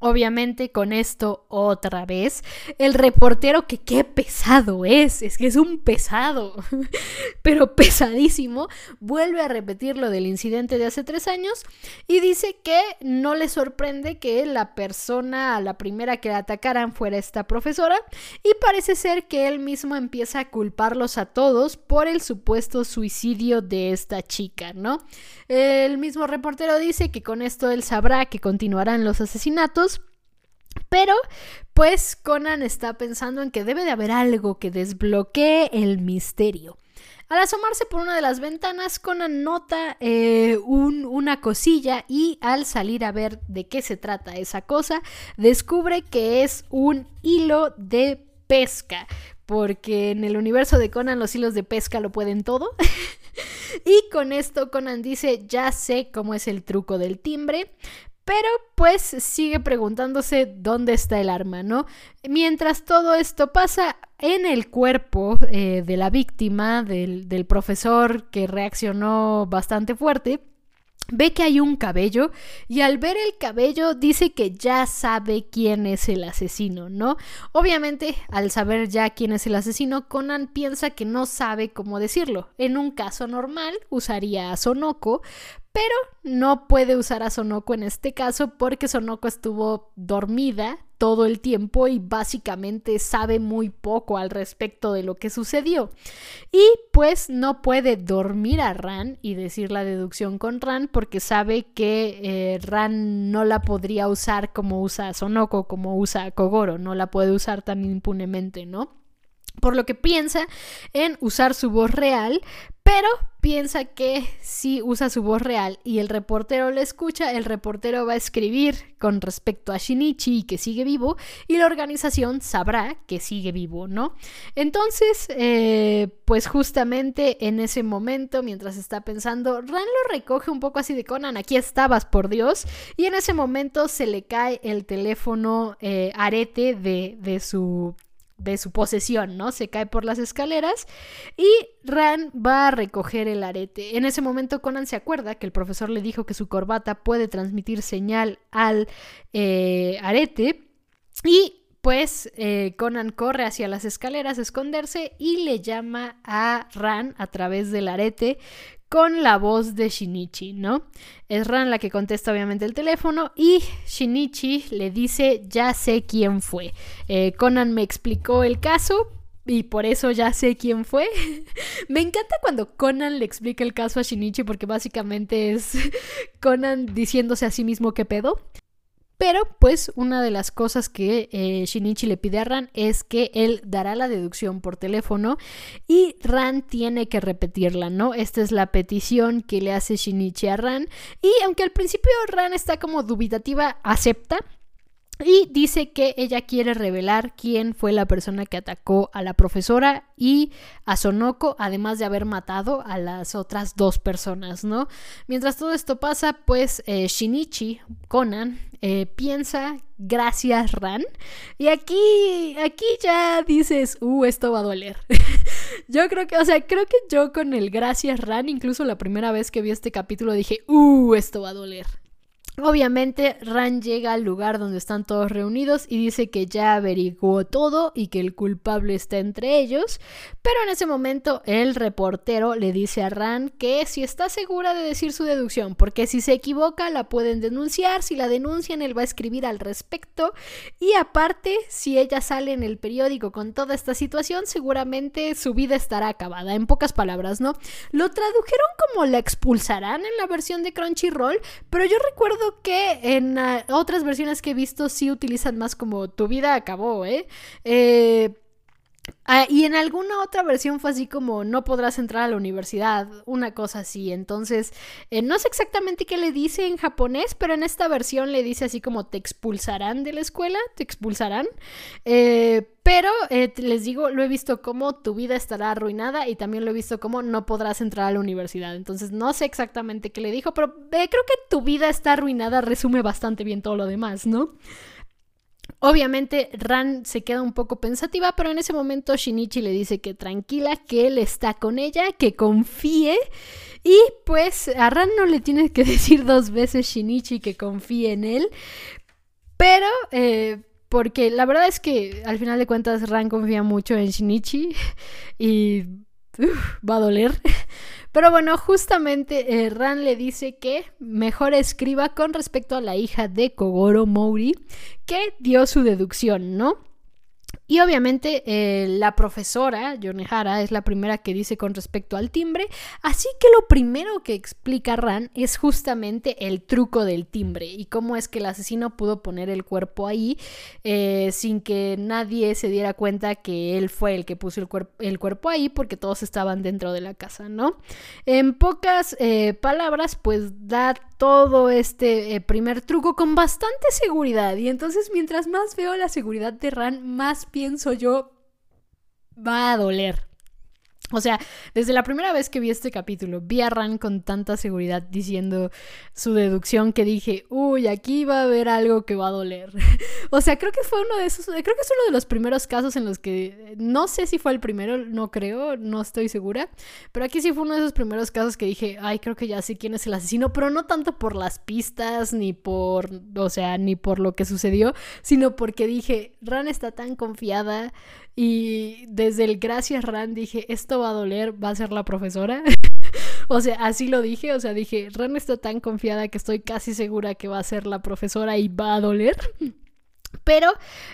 Obviamente con esto otra vez, el reportero que qué pesado es, es que es un pesado, pero pesadísimo, vuelve a repetir lo del incidente de hace tres años y dice que no le sorprende que la persona la primera que la atacaran fuera esta profesora y parece ser que él mismo empieza a culparlos a todos por el supuesto suicidio de esta chica, ¿no? El mismo reportero dice que con esto él sabrá que continuarán los asesinatos pero, pues Conan está pensando en que debe de haber algo que desbloquee el misterio. Al asomarse por una de las ventanas, Conan nota eh, una cosilla y al salir a ver de qué se trata esa cosa, descubre que es un hilo de pesca, porque en el universo de Conan los hilos de pesca lo pueden todo. y con esto Conan dice, ya sé cómo es el truco del timbre, pero pues sigue preguntándose dónde está el arma, ¿no? Mientras todo esto pasa en el cuerpo eh, de la víctima, del, del profesor que reaccionó bastante fuerte, ve que hay un cabello y al ver el cabello dice que ya sabe quién es el asesino, ¿no? Obviamente, al saber ya quién es el asesino, Conan piensa que no sabe cómo decirlo. En un caso normal usaría a Sonoko, pero no puede usar a Sonoko en este caso porque Sonoko estuvo dormida todo el tiempo y básicamente sabe muy poco al respecto de lo que sucedió. Y pues no puede dormir a Ran y decir la deducción con Ran porque sabe que eh, Ran no la podría usar como usa a Sonoko, como usa a Kogoro, no la puede usar tan impunemente, ¿no? Por lo que piensa en usar su voz real, pero piensa que si usa su voz real y el reportero le escucha, el reportero va a escribir con respecto a Shinichi y que sigue vivo y la organización sabrá que sigue vivo, ¿no? Entonces, eh, pues justamente en ese momento, mientras está pensando, Ran lo recoge un poco así de Conan, aquí estabas, por Dios, y en ese momento se le cae el teléfono eh, arete de, de su de su posesión, ¿no? Se cae por las escaleras y Ran va a recoger el arete. En ese momento Conan se acuerda que el profesor le dijo que su corbata puede transmitir señal al eh, arete y pues eh, Conan corre hacia las escaleras a esconderse y le llama a Ran a través del arete con la voz de Shinichi, ¿no? Es Ran la que contesta obviamente el teléfono y Shinichi le dice ya sé quién fue. Eh, Conan me explicó el caso, y por eso ya sé quién fue. Me encanta cuando Conan le explica el caso a Shinichi porque básicamente es Conan diciéndose a sí mismo qué pedo. Pero pues una de las cosas que eh, Shinichi le pide a Ran es que él dará la deducción por teléfono y Ran tiene que repetirla, ¿no? Esta es la petición que le hace Shinichi a Ran y aunque al principio Ran está como dubitativa, acepta y dice que ella quiere revelar quién fue la persona que atacó a la profesora y a Sonoko, además de haber matado a las otras dos personas, ¿no? Mientras todo esto pasa, pues eh, Shinichi, Conan, eh, piensa, gracias Ran. Y aquí, aquí ya dices, uh, esto va a doler. yo creo que, o sea, creo que yo con el gracias Ran, incluso la primera vez que vi este capítulo dije, uh, esto va a doler. Obviamente, Ran llega al lugar donde están todos reunidos y dice que ya averiguó todo y que el culpable está entre ellos, pero en ese momento el reportero le dice a Ran que si está segura de decir su deducción, porque si se equivoca la pueden denunciar, si la denuncian él va a escribir al respecto y aparte, si ella sale en el periódico con toda esta situación, seguramente su vida estará acabada, en pocas palabras, ¿no? Lo tradujeron como la expulsarán en la versión de Crunchyroll, pero yo recuerdo que en ah, otras versiones que he visto sí utilizan más como tu vida acabó, ¿eh? eh ah, y en alguna otra versión fue así como no podrás entrar a la universidad, una cosa así. Entonces, eh, no sé exactamente qué le dice en japonés, pero en esta versión le dice así como te expulsarán de la escuela, te expulsarán. Eh, pero eh, les digo, lo he visto como tu vida estará arruinada y también lo he visto como no podrás entrar a la universidad. Entonces no sé exactamente qué le dijo, pero creo que tu vida está arruinada resume bastante bien todo lo demás, ¿no? Obviamente Ran se queda un poco pensativa, pero en ese momento Shinichi le dice que tranquila, que él está con ella, que confíe. Y pues a Ran no le tiene que decir dos veces Shinichi que confíe en él. Pero eh, porque la verdad es que al final de cuentas Ran confía mucho en Shinichi y va a doler. Pero bueno, justamente eh, Ran le dice que mejor escriba con respecto a la hija de Kogoro Mouri que dio su deducción, ¿no? Y obviamente eh, la profesora, Yonehara, es la primera que dice con respecto al timbre, así que lo primero que explica Ran es justamente el truco del timbre y cómo es que el asesino pudo poner el cuerpo ahí eh, sin que nadie se diera cuenta que él fue el que puso el, el, cuerpo ahí porque todos estaban dentro de la casa, ¿no? En pocas eh, palabras, pues da todo este primer truco con bastante seguridad y entonces mientras más veo la seguridad de Ran, más pienso yo, va a doler. O sea, desde la primera vez que vi este capítulo, vi a Ran con tanta seguridad diciendo su deducción que dije, uy, aquí va a haber algo que va a doler. o sea, creo que fue uno de esos, creo que es uno de los primeros casos en los que, no sé si fue el primero, no creo, no estoy segura, pero aquí sí fue uno de esos primeros casos que dije, ay, creo que ya sé quién es el asesino, pero no tanto por las pistas, ni por, o sea, ni por lo que sucedió, sino porque dije, Ran está tan confiada y desde el gracias Ran dije, esto va a doler, va a ser la profesora. o sea, así lo dije, o sea, dije, Ran está tan confiada que estoy casi segura que va a ser la profesora y va a doler. Pero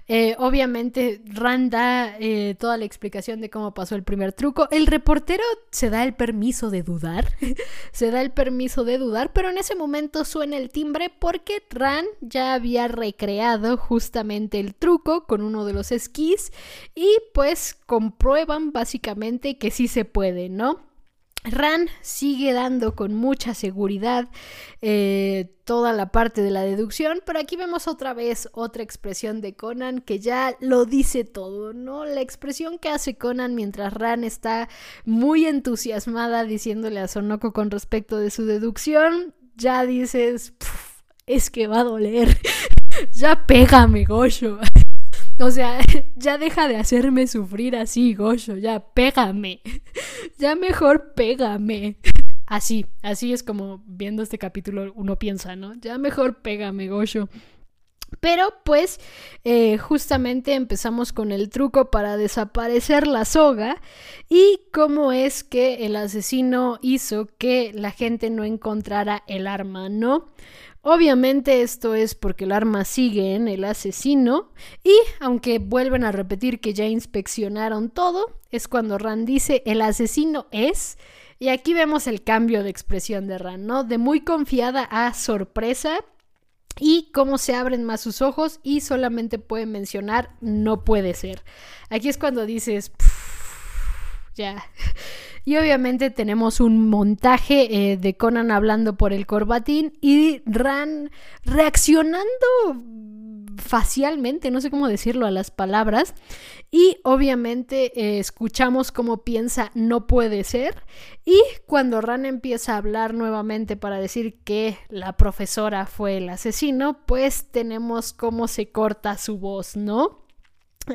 eh, obviamente Rand da eh, toda la explicación de cómo pasó el primer truco. El reportero se da el permiso de dudar, se da el permiso de dudar, pero en ese momento suena el timbre porque Rand ya había recreado justamente el truco con uno de los esquís y pues comprueban básicamente que sí se puede, ¿no? Ran sigue dando con mucha seguridad eh, toda la parte de la deducción, pero aquí vemos otra vez otra expresión de Conan que ya lo dice todo, ¿no? La expresión que hace Conan mientras Ran está muy entusiasmada diciéndole a Sonoko con respecto de su deducción, ya dices, es que va a doler, ya pégame, Goyo. O sea, ya deja de hacerme sufrir así, Gosho, ya pégame. Ya mejor pégame. Así, así es como viendo este capítulo uno piensa, ¿no? Ya mejor pégame, Gosho. Pero pues eh, justamente empezamos con el truco para desaparecer la soga y cómo es que el asesino hizo que la gente no encontrara el arma, ¿no? Obviamente esto es porque el arma sigue en el asesino y aunque vuelven a repetir que ya inspeccionaron todo, es cuando Rand dice el asesino es y aquí vemos el cambio de expresión de Rand, ¿no? De muy confiada a sorpresa y cómo se abren más sus ojos y solamente puede mencionar no puede ser. Aquí es cuando dices ya y obviamente tenemos un montaje eh, de Conan hablando por el corbatín y Ran reaccionando facialmente, no sé cómo decirlo a las palabras. Y obviamente eh, escuchamos cómo piensa no puede ser. Y cuando Ran empieza a hablar nuevamente para decir que la profesora fue el asesino, pues tenemos cómo se corta su voz, ¿no?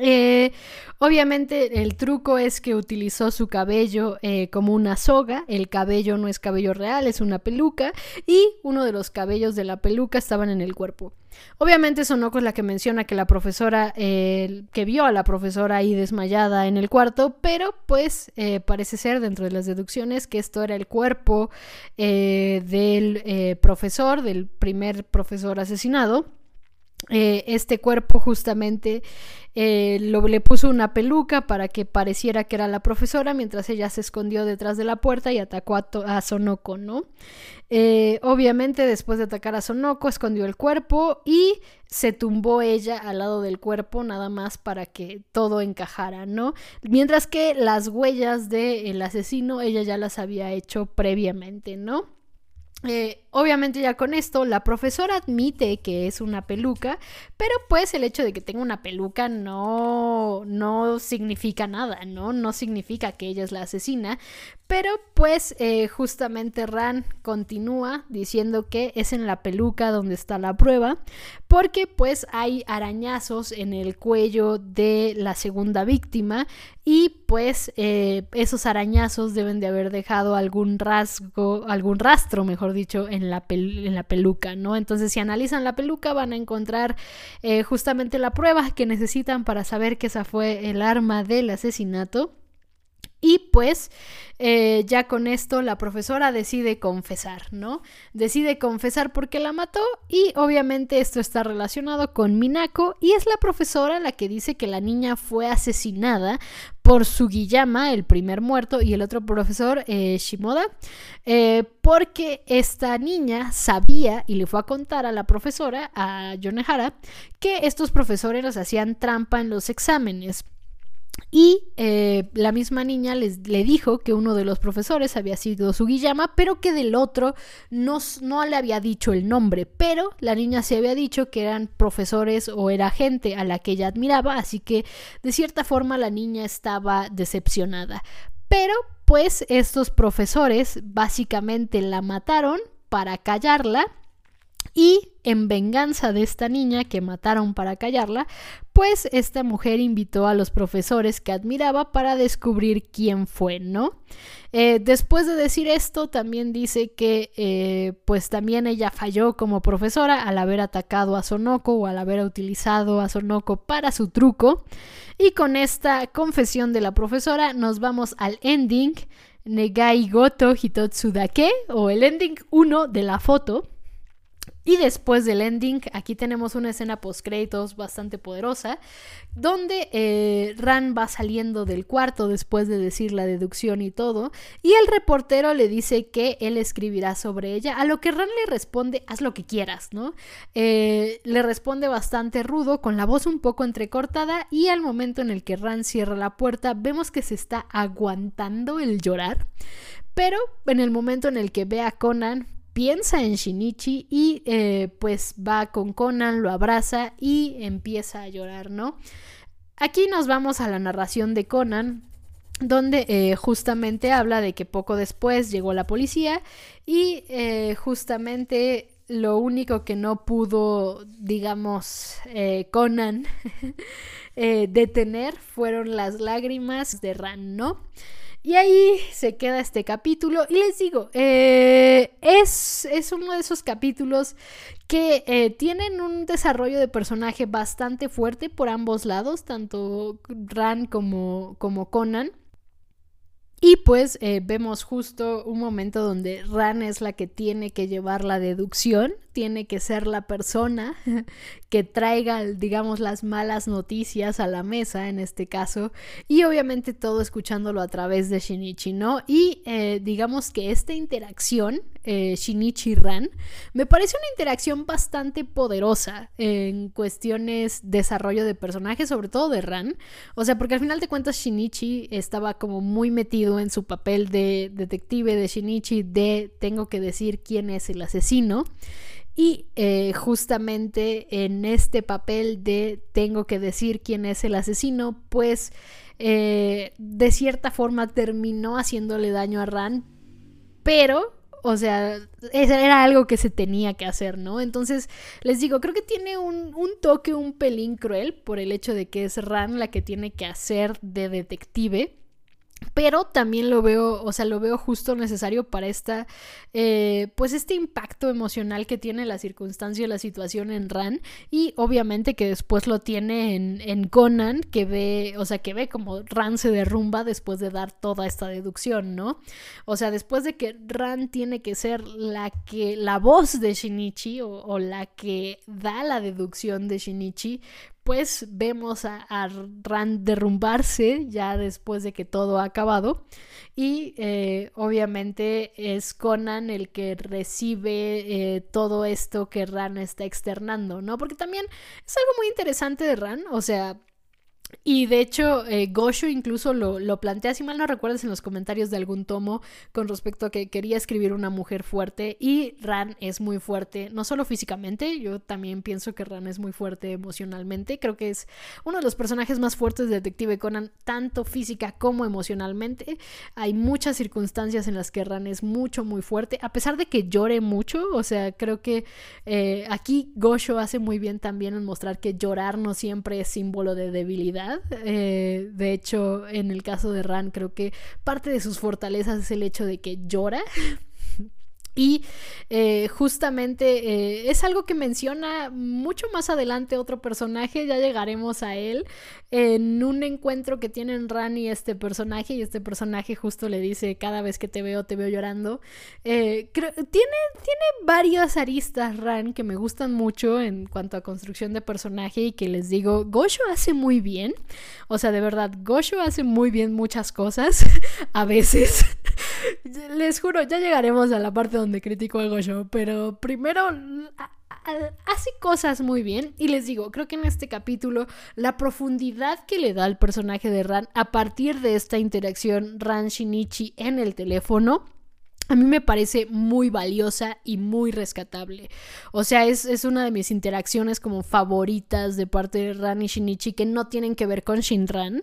Eh, obviamente el truco es que utilizó su cabello eh, como una soga, el cabello no es cabello real, es una peluca y uno de los cabellos de la peluca estaban en el cuerpo. Obviamente Sonoko es la que menciona que la profesora, eh, que vio a la profesora ahí desmayada en el cuarto, pero pues parece ser dentro de las deducciones que esto era el cuerpo del profesor, del primer profesor asesinado. Este cuerpo justamente eh, lo, le puso una peluca para que pareciera que era la profesora, mientras ella se escondió detrás de la puerta y atacó a, Sonoko, ¿no? Eh, obviamente, después de atacar a Sonoko, escondió el cuerpo y se tumbó ella al lado del cuerpo, nada más para que todo encajara, ¿no? Mientras que las huellas del asesino, ella ya las había hecho previamente, ¿no? Eh, obviamente ya con esto la profesora admite que es una peluca, pero pues el hecho de que tenga una peluca no, no significa nada, ¿no? No significa que ella es la asesina, pero pues eh, justamente Ran continúa diciendo que es en la peluca donde está la prueba, porque pues hay arañazos en el cuello de la segunda víctima y pues eh, esos arañazos deben de haber dejado algún rasgo, algún rastro, mejor dicho, en la, en la peluca, ¿no? Entonces si analizan la peluca van a encontrar eh, justamente la prueba que necesitan para saber que esa fue el arma del asesinato. Y pues eh, ya con esto la profesora decide confesar, ¿no? Decide confesar porque la mató y obviamente esto está relacionado con Minako y es la profesora la que dice que la niña fue asesinada por Sugiyama, el primer muerto, y el otro profesor, eh, Shimoda, eh, porque esta niña sabía y le fue a contar a la profesora, a Yonehara, que estos profesores hacían trampa en los exámenes. Y eh, la misma niña les, le dijo que uno de los profesores había sido Sugiyama, pero que del otro no, no, le había dicho el nombre. Pero la niña se había dicho que eran profesores o era gente a la que ella admiraba, así que de cierta forma la niña estaba decepcionada. Pero pues estos profesores básicamente la mataron para callarla y en venganza de esta niña que mataron para callarla, pues esta mujer invitó a los profesores que admiraba para descubrir quién fue, ¿no? Eh, después de decir esto, también dice que eh, pues también ella falló como profesora al haber atacado a Sonoko o al haber utilizado a Sonoko para su truco. Y con esta confesión de la profesora nos vamos al ending Negai Goto Hitotsu Dake o el ending 1 de la foto y después del ending, aquí tenemos una escena post créditos bastante poderosa, donde eh, Ran va saliendo del cuarto después de decir la deducción y todo, y el reportero le dice que él escribirá sobre ella, a lo que Ran le responde, haz lo que quieras, ¿no? Eh, le responde bastante rudo, con la voz un poco entrecortada, y al momento en el que Ran cierra la puerta, vemos que se está aguantando el llorar. Pero en el momento en el que ve a Conan, piensa en Shinichi y eh, pues va con Conan, lo abraza y empieza a llorar, ¿no? Aquí nos vamos a la narración de Conan, donde eh, justamente habla de que poco después llegó la policía y eh, justamente lo único que no pudo, digamos, Conan detener fueron las lágrimas de Ran, ¿no? Y ahí se queda este capítulo. Y les digo, eh, es, es, uno de esos capítulos que eh, tienen un desarrollo de personaje bastante fuerte por ambos lados, tanto Ran como, como Conan. Y pues eh, vemos justo un momento donde Ran es la que tiene que llevar la deducción tiene que ser la persona que traiga, digamos, las malas noticias a la mesa en este caso, y obviamente todo escuchándolo a través de Shinichi, ¿no? Y eh, digamos que esta interacción, eh, Shinichi-Ran, me parece una interacción bastante poderosa en cuestiones desarrollo de personajes, sobre todo de Ran, o sea, porque al final de cuentas Shinichi estaba como muy metido en su papel de detective de Shinichi, de tengo que decir quién es el asesino. Y eh, justamente en este papel de tengo que decir quién es el asesino, pues eh, de cierta forma terminó haciéndole daño a Ran, pero o sea, era algo que se tenía que hacer, ¿no? Entonces, les digo, creo que tiene un, un toque un pelín cruel por el hecho de que es Ran la que tiene que hacer de detective pero también lo veo, o sea, lo veo justo necesario para esta, eh, pues este impacto emocional que tiene la circunstancia y la situación en Ran y obviamente que después lo tiene en, en, Conan, que ve, o sea, que ve como Ran se derrumba después de dar toda esta deducción, ¿no? O sea, después de que Ran tiene que ser la que, la voz de Shinichi o, o la que da la deducción de Shinichi, pues vemos a, Rand derrumbarse ya después de que todo ha acabado y eh, obviamente es Conan el que recibe eh, todo esto que Rand está externando, ¿no? Porque también es algo muy interesante de Rand, o sea, y de hecho, eh, Gosho incluso lo, lo, plantea, si mal no recuerdas, en los comentarios de algún tomo con respecto a que quería escribir una mujer fuerte. Y Ran es muy fuerte, no solo físicamente, yo también pienso que Ran es muy fuerte emocionalmente. Creo que es uno de los personajes más fuertes de Detective Conan, tanto física como emocionalmente. Hay muchas circunstancias en las que Ran es mucho, muy fuerte, a pesar de que llore mucho. O sea, creo que eh, aquí Gosho hace muy bien también en mostrar que llorar no siempre es símbolo de debilidad eh, de hecho, en el caso de Ran, creo que parte de sus fortalezas es el hecho de que llora. Y eh, justamente eh, es algo que menciona mucho más adelante otro personaje, ya llegaremos a él, en un encuentro que tienen Ran y este personaje, y este personaje justo le dice, cada vez que te veo, te veo llorando. Eh, tiene, tiene varias aristas Ran que me gustan mucho en cuanto a construcción de personaje y que les digo, Gosho hace muy bien, o sea, de verdad, Gosho hace muy bien muchas cosas, a veces. les juro, ya llegaremos a la parte donde critico algo yo, pero primero hace cosas muy bien y les digo, creo que en este capítulo la profundidad que le da al personaje de Ran a partir de esta interacción Ran Shinichi en el teléfono a mí me parece muy valiosa y muy rescatable. O sea, es, una de mis interacciones como favoritas de parte de Ran Shinichi que no tienen que ver con Shinran.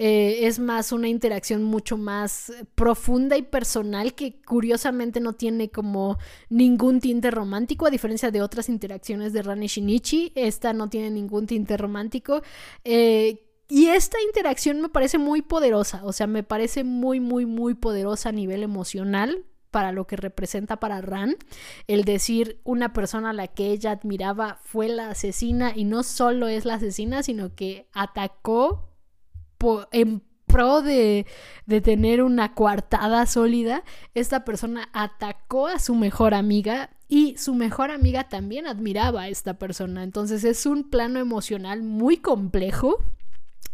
Eh, es más una interacción mucho más profunda y personal que curiosamente no tiene como ningún tinte romántico, a diferencia de otras interacciones de Ran Shinichi. Esta no tiene ningún tinte romántico. Eh, y esta interacción me parece muy poderosa, o sea, me parece muy, muy, muy poderosa a nivel emocional para lo que representa para Ran, el decir una persona a la que ella admiraba fue la asesina y no solo es la asesina, sino que atacó en pro de, de, tener una coartada sólida, esta persona atacó a su mejor amiga y su mejor amiga también admiraba a esta persona. Entonces es un plano emocional muy complejo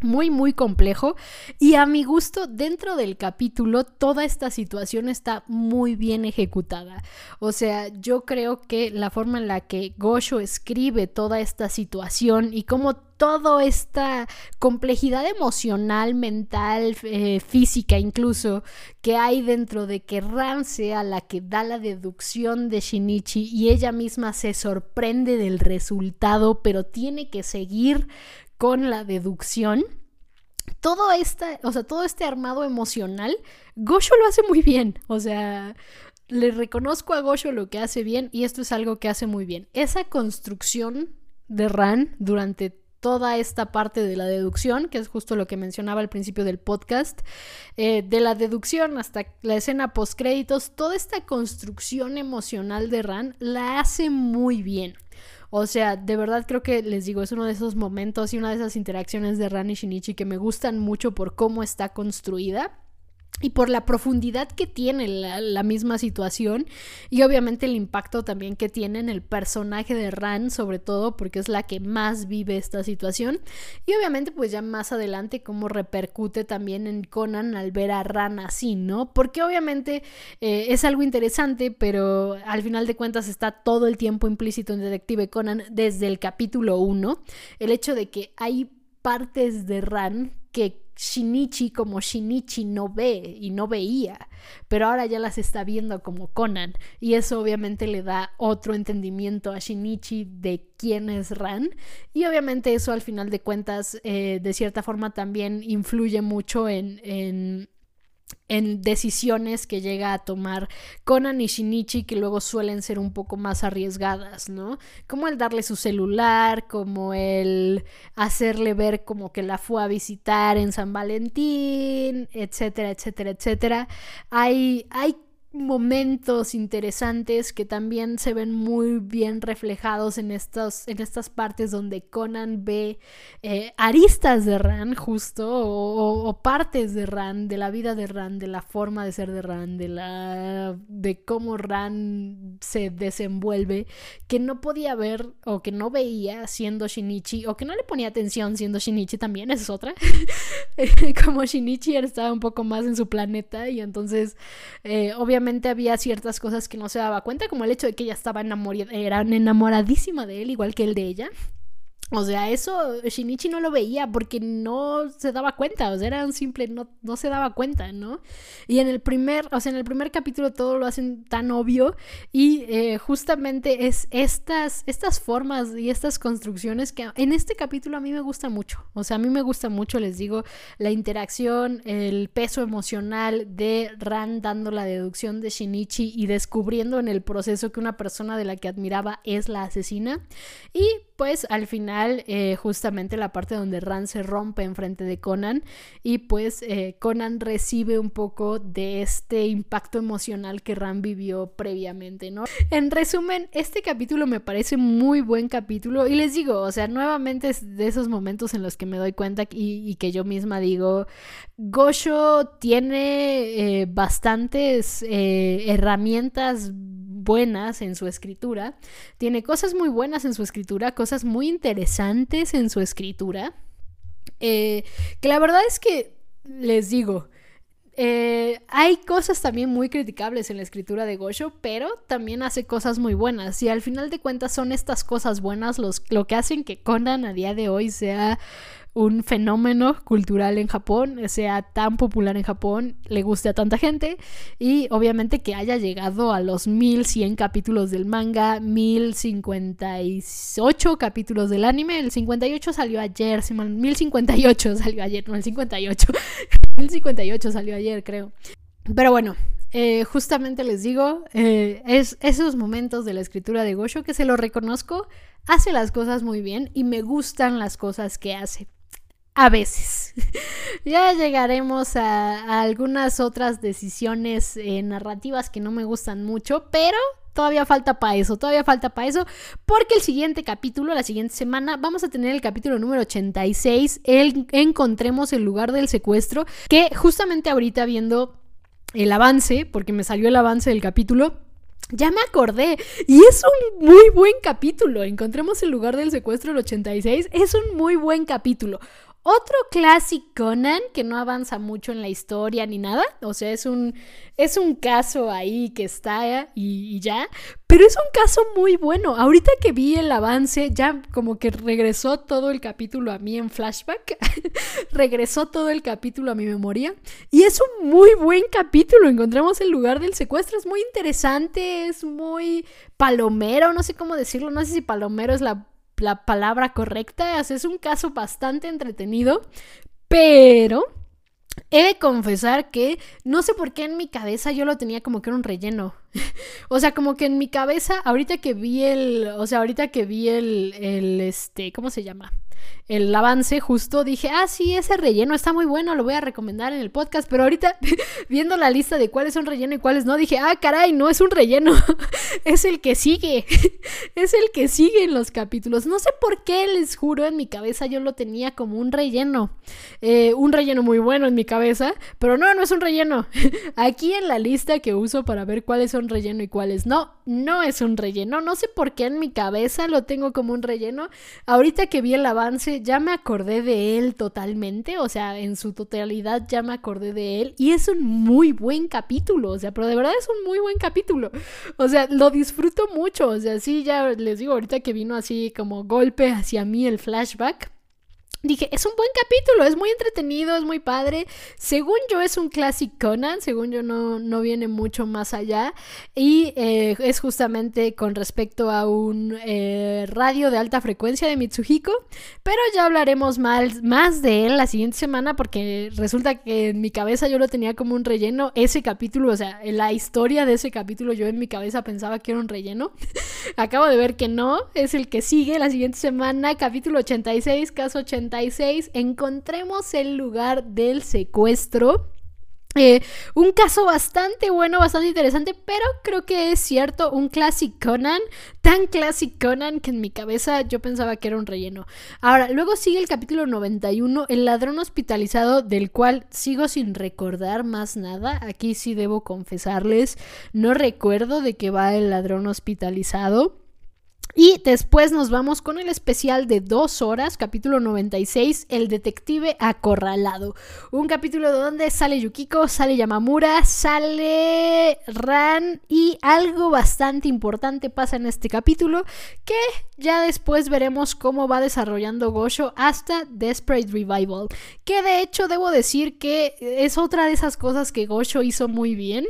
muy muy complejo. Y a mi gusto dentro del capítulo toda esta situación está muy bien ejecutada. O sea yo creo que la forma en la que Gosho escribe toda esta situación y cómo toda esta complejidad emocional, mental, eh, física incluso, que hay dentro de que Ran sea la que da la deducción de Shinichi y ella misma se sorprende del resultado, pero tiene que seguir con la deducción, todo, esta, o sea, todo este armado emocional, Gosho lo hace muy bien. O sea, le reconozco a Gosho lo que hace bien y esto es algo que hace muy bien. Esa construcción de Ran durante toda esta parte de la deducción, que es justo lo que mencionaba al principio del podcast, eh, de la deducción hasta la escena post créditos, toda esta construcción emocional de Ran la hace muy bien. O sea, de verdad creo que les digo, es uno de esos momentos y una de esas interacciones de Ran Shinichi que me gustan mucho por cómo está construida y por la profundidad que tiene la, misma situación y obviamente el impacto también que tiene en el personaje de Ran, sobre todo porque es la que más vive esta situación y obviamente pues ya más adelante cómo repercute también en Conan al ver a Ran así, ¿no? Porque obviamente eh, es algo interesante, pero al final de cuentas está todo el tiempo implícito en Detective Conan desde el capítulo 1, el hecho de que hay partes de Ran que Shinichi como Shinichi no ve y no veía, pero ahora ya las está viendo como Conan y eso obviamente le da otro entendimiento a Shinichi de quién es Ran y obviamente eso al final de cuentas eh, de cierta forma también influye mucho en, en en decisiones que llega a tomar Conan y Shinichi que luego suelen ser un poco más arriesgadas, ¿no? Como el darle su celular, como el hacerle ver como que la fue a visitar en San Valentín, etcétera, etcétera, etcétera. Hay, hay momentos interesantes que también se ven muy bien reflejados en, estos, en estas partes donde Conan ve eh, aristas de Ran justo o, partes de Ran, de la vida de Ran, de la forma de ser de Ran, de, la, de cómo Ran se desenvuelve, que no podía ver o que no veía siendo Shinichi o que no le ponía atención siendo Shinichi también, esa es otra. Como Shinichi estaba un poco más en su planeta y entonces eh, obviamente había ciertas cosas que no se daba cuenta, como el hecho de que ella estaba enamorada, era enamoradísima de él, igual que él de ella. O sea, eso Shinichi no lo veía porque no se daba cuenta, o sea, era un simple, no, no se daba cuenta, ¿no? Y en el primer, o sea, en el primer capítulo todo lo hacen tan obvio y eh, justamente es estas, estas formas y estas construcciones que en este capítulo a mí me gusta mucho, o sea, a mí me gusta mucho, les digo, la interacción, el peso emocional de Ran dando la deducción de Shinichi y descubriendo en el proceso que una persona de la que admiraba es la asesina. Y pues al final eh, justamente la parte donde Ran se rompe enfrente de Conan y pues eh, Conan recibe un poco de este impacto emocional que Ran vivió previamente, ¿no? En resumen, este capítulo me parece muy buen capítulo y les digo, o sea, nuevamente es de esos momentos en los que me doy cuenta y, que yo misma digo, Gosho tiene eh, bastantes herramientas buenas en su escritura, tiene cosas muy buenas en su escritura, cosas muy interesantes en su escritura, eh, que la verdad es que, les digo, eh, hay cosas también muy criticables en la escritura de Gosho, pero también hace cosas muy buenas. Y al final de cuentas son estas cosas buenas los, lo que hacen que Conan a día de hoy sea un fenómeno cultural en Japón, sea tan popular en Japón, le guste a tanta gente y obviamente que haya llegado a los 1100 capítulos del manga, 1058 capítulos del anime, el 58 salió ayer, 1058 salió ayer, no el 58, 1058 salió ayer creo. Pero bueno, eh, justamente les digo, eh, es esos momentos de la escritura de Gosho que se lo reconozco, hace las cosas muy bien y me gustan las cosas que hace a veces. ya llegaremos a, algunas otras decisiones eh, narrativas que no me gustan mucho, pero todavía falta para eso, todavía falta para eso, porque el siguiente capítulo, la siguiente semana, vamos a tener el capítulo número 86, el Encontremos el lugar del secuestro, que justamente ahorita viendo el avance, porque me salió el avance del capítulo, ya me acordé. Y es un muy buen capítulo. Encontremos el lugar del secuestro del 86. Es un muy buen capítulo. Otro clásico Conan que no avanza mucho en la historia ni nada, o sea, es un, es un caso ahí que está y, ya, pero es un caso muy bueno. Ahorita que vi el avance, ya como que regresó todo el capítulo a mí en flashback, regresó todo el capítulo a mi memoria y es un muy buen capítulo. Encontramos el lugar del secuestro, es muy interesante, es muy palomero, no sé cómo decirlo, no sé si palomero es la la palabra correcta. Es un caso bastante entretenido, pero he de confesar que no sé por qué en mi cabeza yo lo tenía como que era un relleno. o sea, como que en mi cabeza, ahorita que vi el, o sea, ahorita que vi el, el, este, ¿cómo se llama? El avance justo dije, ah, sí, ese relleno está muy bueno, lo voy a recomendar en el podcast, pero ahorita viendo la lista de cuáles son relleno y cuáles no, dije, ah, caray, no es un relleno, es el que sigue, es el que sigue en los capítulos. No sé por qué, les juro, en mi cabeza yo lo tenía como un relleno, eh, un relleno muy bueno en mi cabeza, pero no, no es un relleno. Aquí en la lista que uso para ver cuáles son relleno y cuáles no, no es un relleno, no sé por qué en mi cabeza lo tengo como un relleno. Ahorita que vi el avance, ya me acordé de él totalmente, o sea, en su totalidad ya me acordé de él y es un muy buen capítulo, o sea, pero de verdad es un muy buen capítulo, o sea, lo disfruto mucho, o sea, sí, ya les digo ahorita que vino así como golpe hacia mí el flashback. Dije, es un buen capítulo, es muy entretenido, es muy padre. Según yo es un classic Conan, según yo no, no viene mucho más allá. Y eh, es justamente con respecto a un eh, radio de alta frecuencia de Mitsuhiko. Pero ya hablaremos más, más de él la siguiente semana porque resulta que en mi cabeza yo lo tenía como un relleno. Ese capítulo, o sea, la historia de ese capítulo yo en mi cabeza pensaba que era un relleno. Acabo de ver que no, es el que sigue la siguiente semana, capítulo 86, caso 80 encontremos el lugar del secuestro. Eh, un caso bastante bueno, bastante interesante, pero creo que es cierto, un Classic Conan, tan Classic Conan que en mi cabeza yo pensaba que era un relleno. Ahora, luego sigue el capítulo 91, el ladrón hospitalizado, del cual sigo sin recordar más nada. Aquí sí debo confesarles, no recuerdo de qué va el ladrón hospitalizado. Y después nos vamos con el especial de dos horas, capítulo 96, El detective acorralado. Un capítulo donde sale Yukiko, sale Yamamura, sale Ran y algo bastante importante pasa en este capítulo que ya después veremos cómo va desarrollando Gosho hasta Desperate Revival. Que de hecho debo decir que es otra de esas cosas que Gosho hizo muy bien.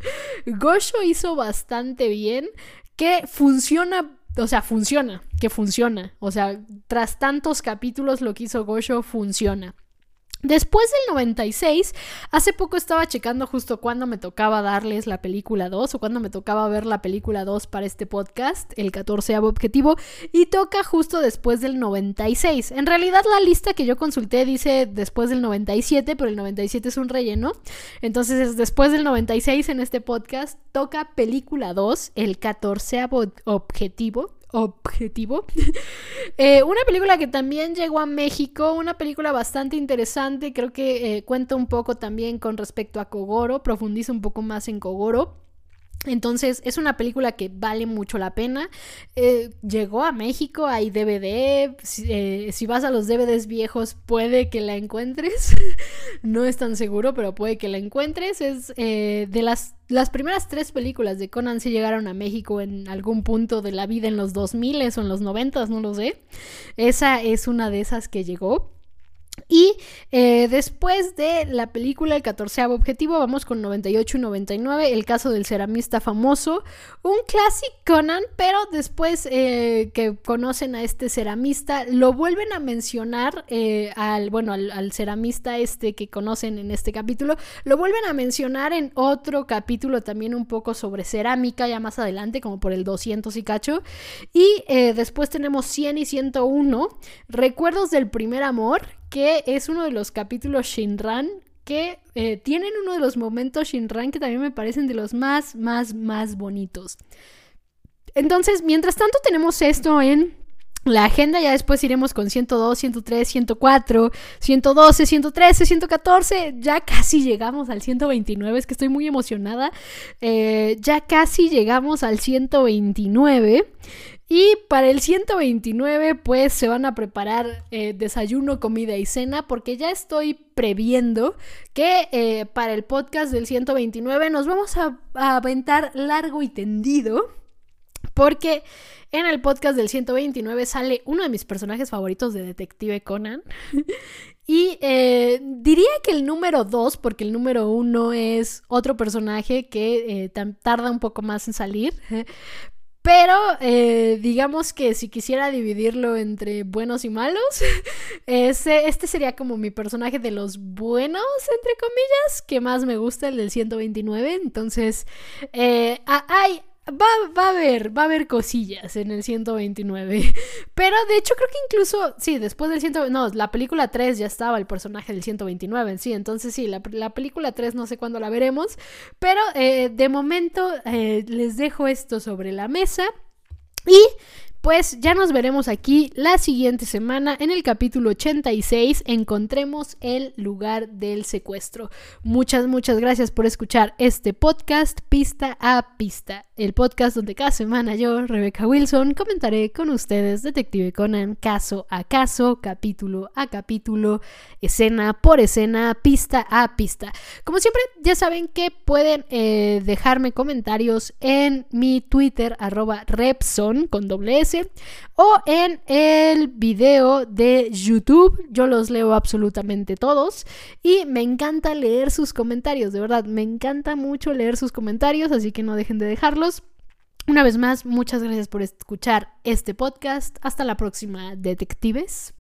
Gosho hizo bastante bien que funciona o sea, funciona, que funciona. O sea, tras tantos capítulos lo que hizo Gosho funciona. Después del 96, hace poco estaba checando justo cuando me tocaba darles la película 2 o cuando me tocaba ver la película 2 para este podcast, el 14 objetivo, y toca justo después del 96. En realidad la lista que yo consulté dice después del 97, pero el 97 es un relleno. Entonces es después del 96 en este podcast, toca película 2, el 14 objetivo objetivo. Eh, una película que también llegó a México, una película bastante interesante, creo que eh, cuenta un poco también con respecto a Kogoro, profundiza un poco más en Kogoro. Entonces es una película que vale mucho la pena. Eh, llegó a México, hay DVD. Si, vas a los DVDs viejos puede que la encuentres. no es tan seguro, pero puede que la encuentres. Es de las las primeras tres películas de Conan sí llegaron a México en algún punto de la vida en los 2000 o en los 90, no lo sé. Esa es una de esas que llegó. Y eh, después de la película El catorceavo objetivo, vamos con 98 y 99, el caso del ceramista famoso, un clásico Conan, pero después eh, que conocen a este ceramista, lo vuelven a mencionar eh, al, bueno, al, ceramista este que conocen en este capítulo, lo vuelven a mencionar en otro capítulo también un poco sobre cerámica, ya más adelante, como por el 200 y cacho. Y después tenemos 100 y 101, recuerdos del primer amor, que es uno de los capítulos Shinran que eh, tienen uno de los momentos Shinran que también me parecen de los más, más, más bonitos. Entonces, mientras tanto tenemos esto en la agenda, ya después iremos con 102, 103, 104, 112, 113, 114, ya casi llegamos al 129, es que estoy muy emocionada, eh, ya casi llegamos al 129. Y para el 129 pues se van a preparar eh, desayuno, comida y cena porque ya estoy previendo que eh, para el podcast del 129 nos vamos a, aventar largo y tendido porque en el podcast del 129 sale uno de mis personajes favoritos de Detective Conan. y eh, diría que el número 2, porque el número 1 es otro personaje que tarda un poco más en salir. Pero eh, digamos que si quisiera dividirlo entre buenos y malos, ese, este sería como mi personaje de los buenos, entre comillas, que más me gusta, el del 129. Entonces, eh, hay, Va, va, a haber, va a haber cosillas en el 129. Pero de hecho creo que incluso, sí, después del 129, no, la película 3 ya estaba el personaje del 129 en sí. Entonces sí, la, película 3 no sé cuándo la veremos. Pero eh, de momento eh, les dejo esto sobre la mesa. Y pues ya nos veremos aquí la siguiente semana en el capítulo 86. Encontremos el lugar del secuestro. Muchas, muchas gracias por escuchar este podcast Pista a Pista. El podcast donde cada semana yo, Rebecca Wilson, comentaré con ustedes Detective Conan caso a caso, capítulo a capítulo, escena por escena, pista a pista. Como siempre, ya saben que pueden eh, dejarme comentarios en mi Twitter, arroba Repson con doble S o en el video de YouTube. Yo los leo absolutamente todos y me encanta leer sus comentarios, de verdad, me encanta mucho leer sus comentarios, así que no dejen de dejarlos. Una vez más, muchas gracias por escuchar este podcast. Hasta la próxima, detectives.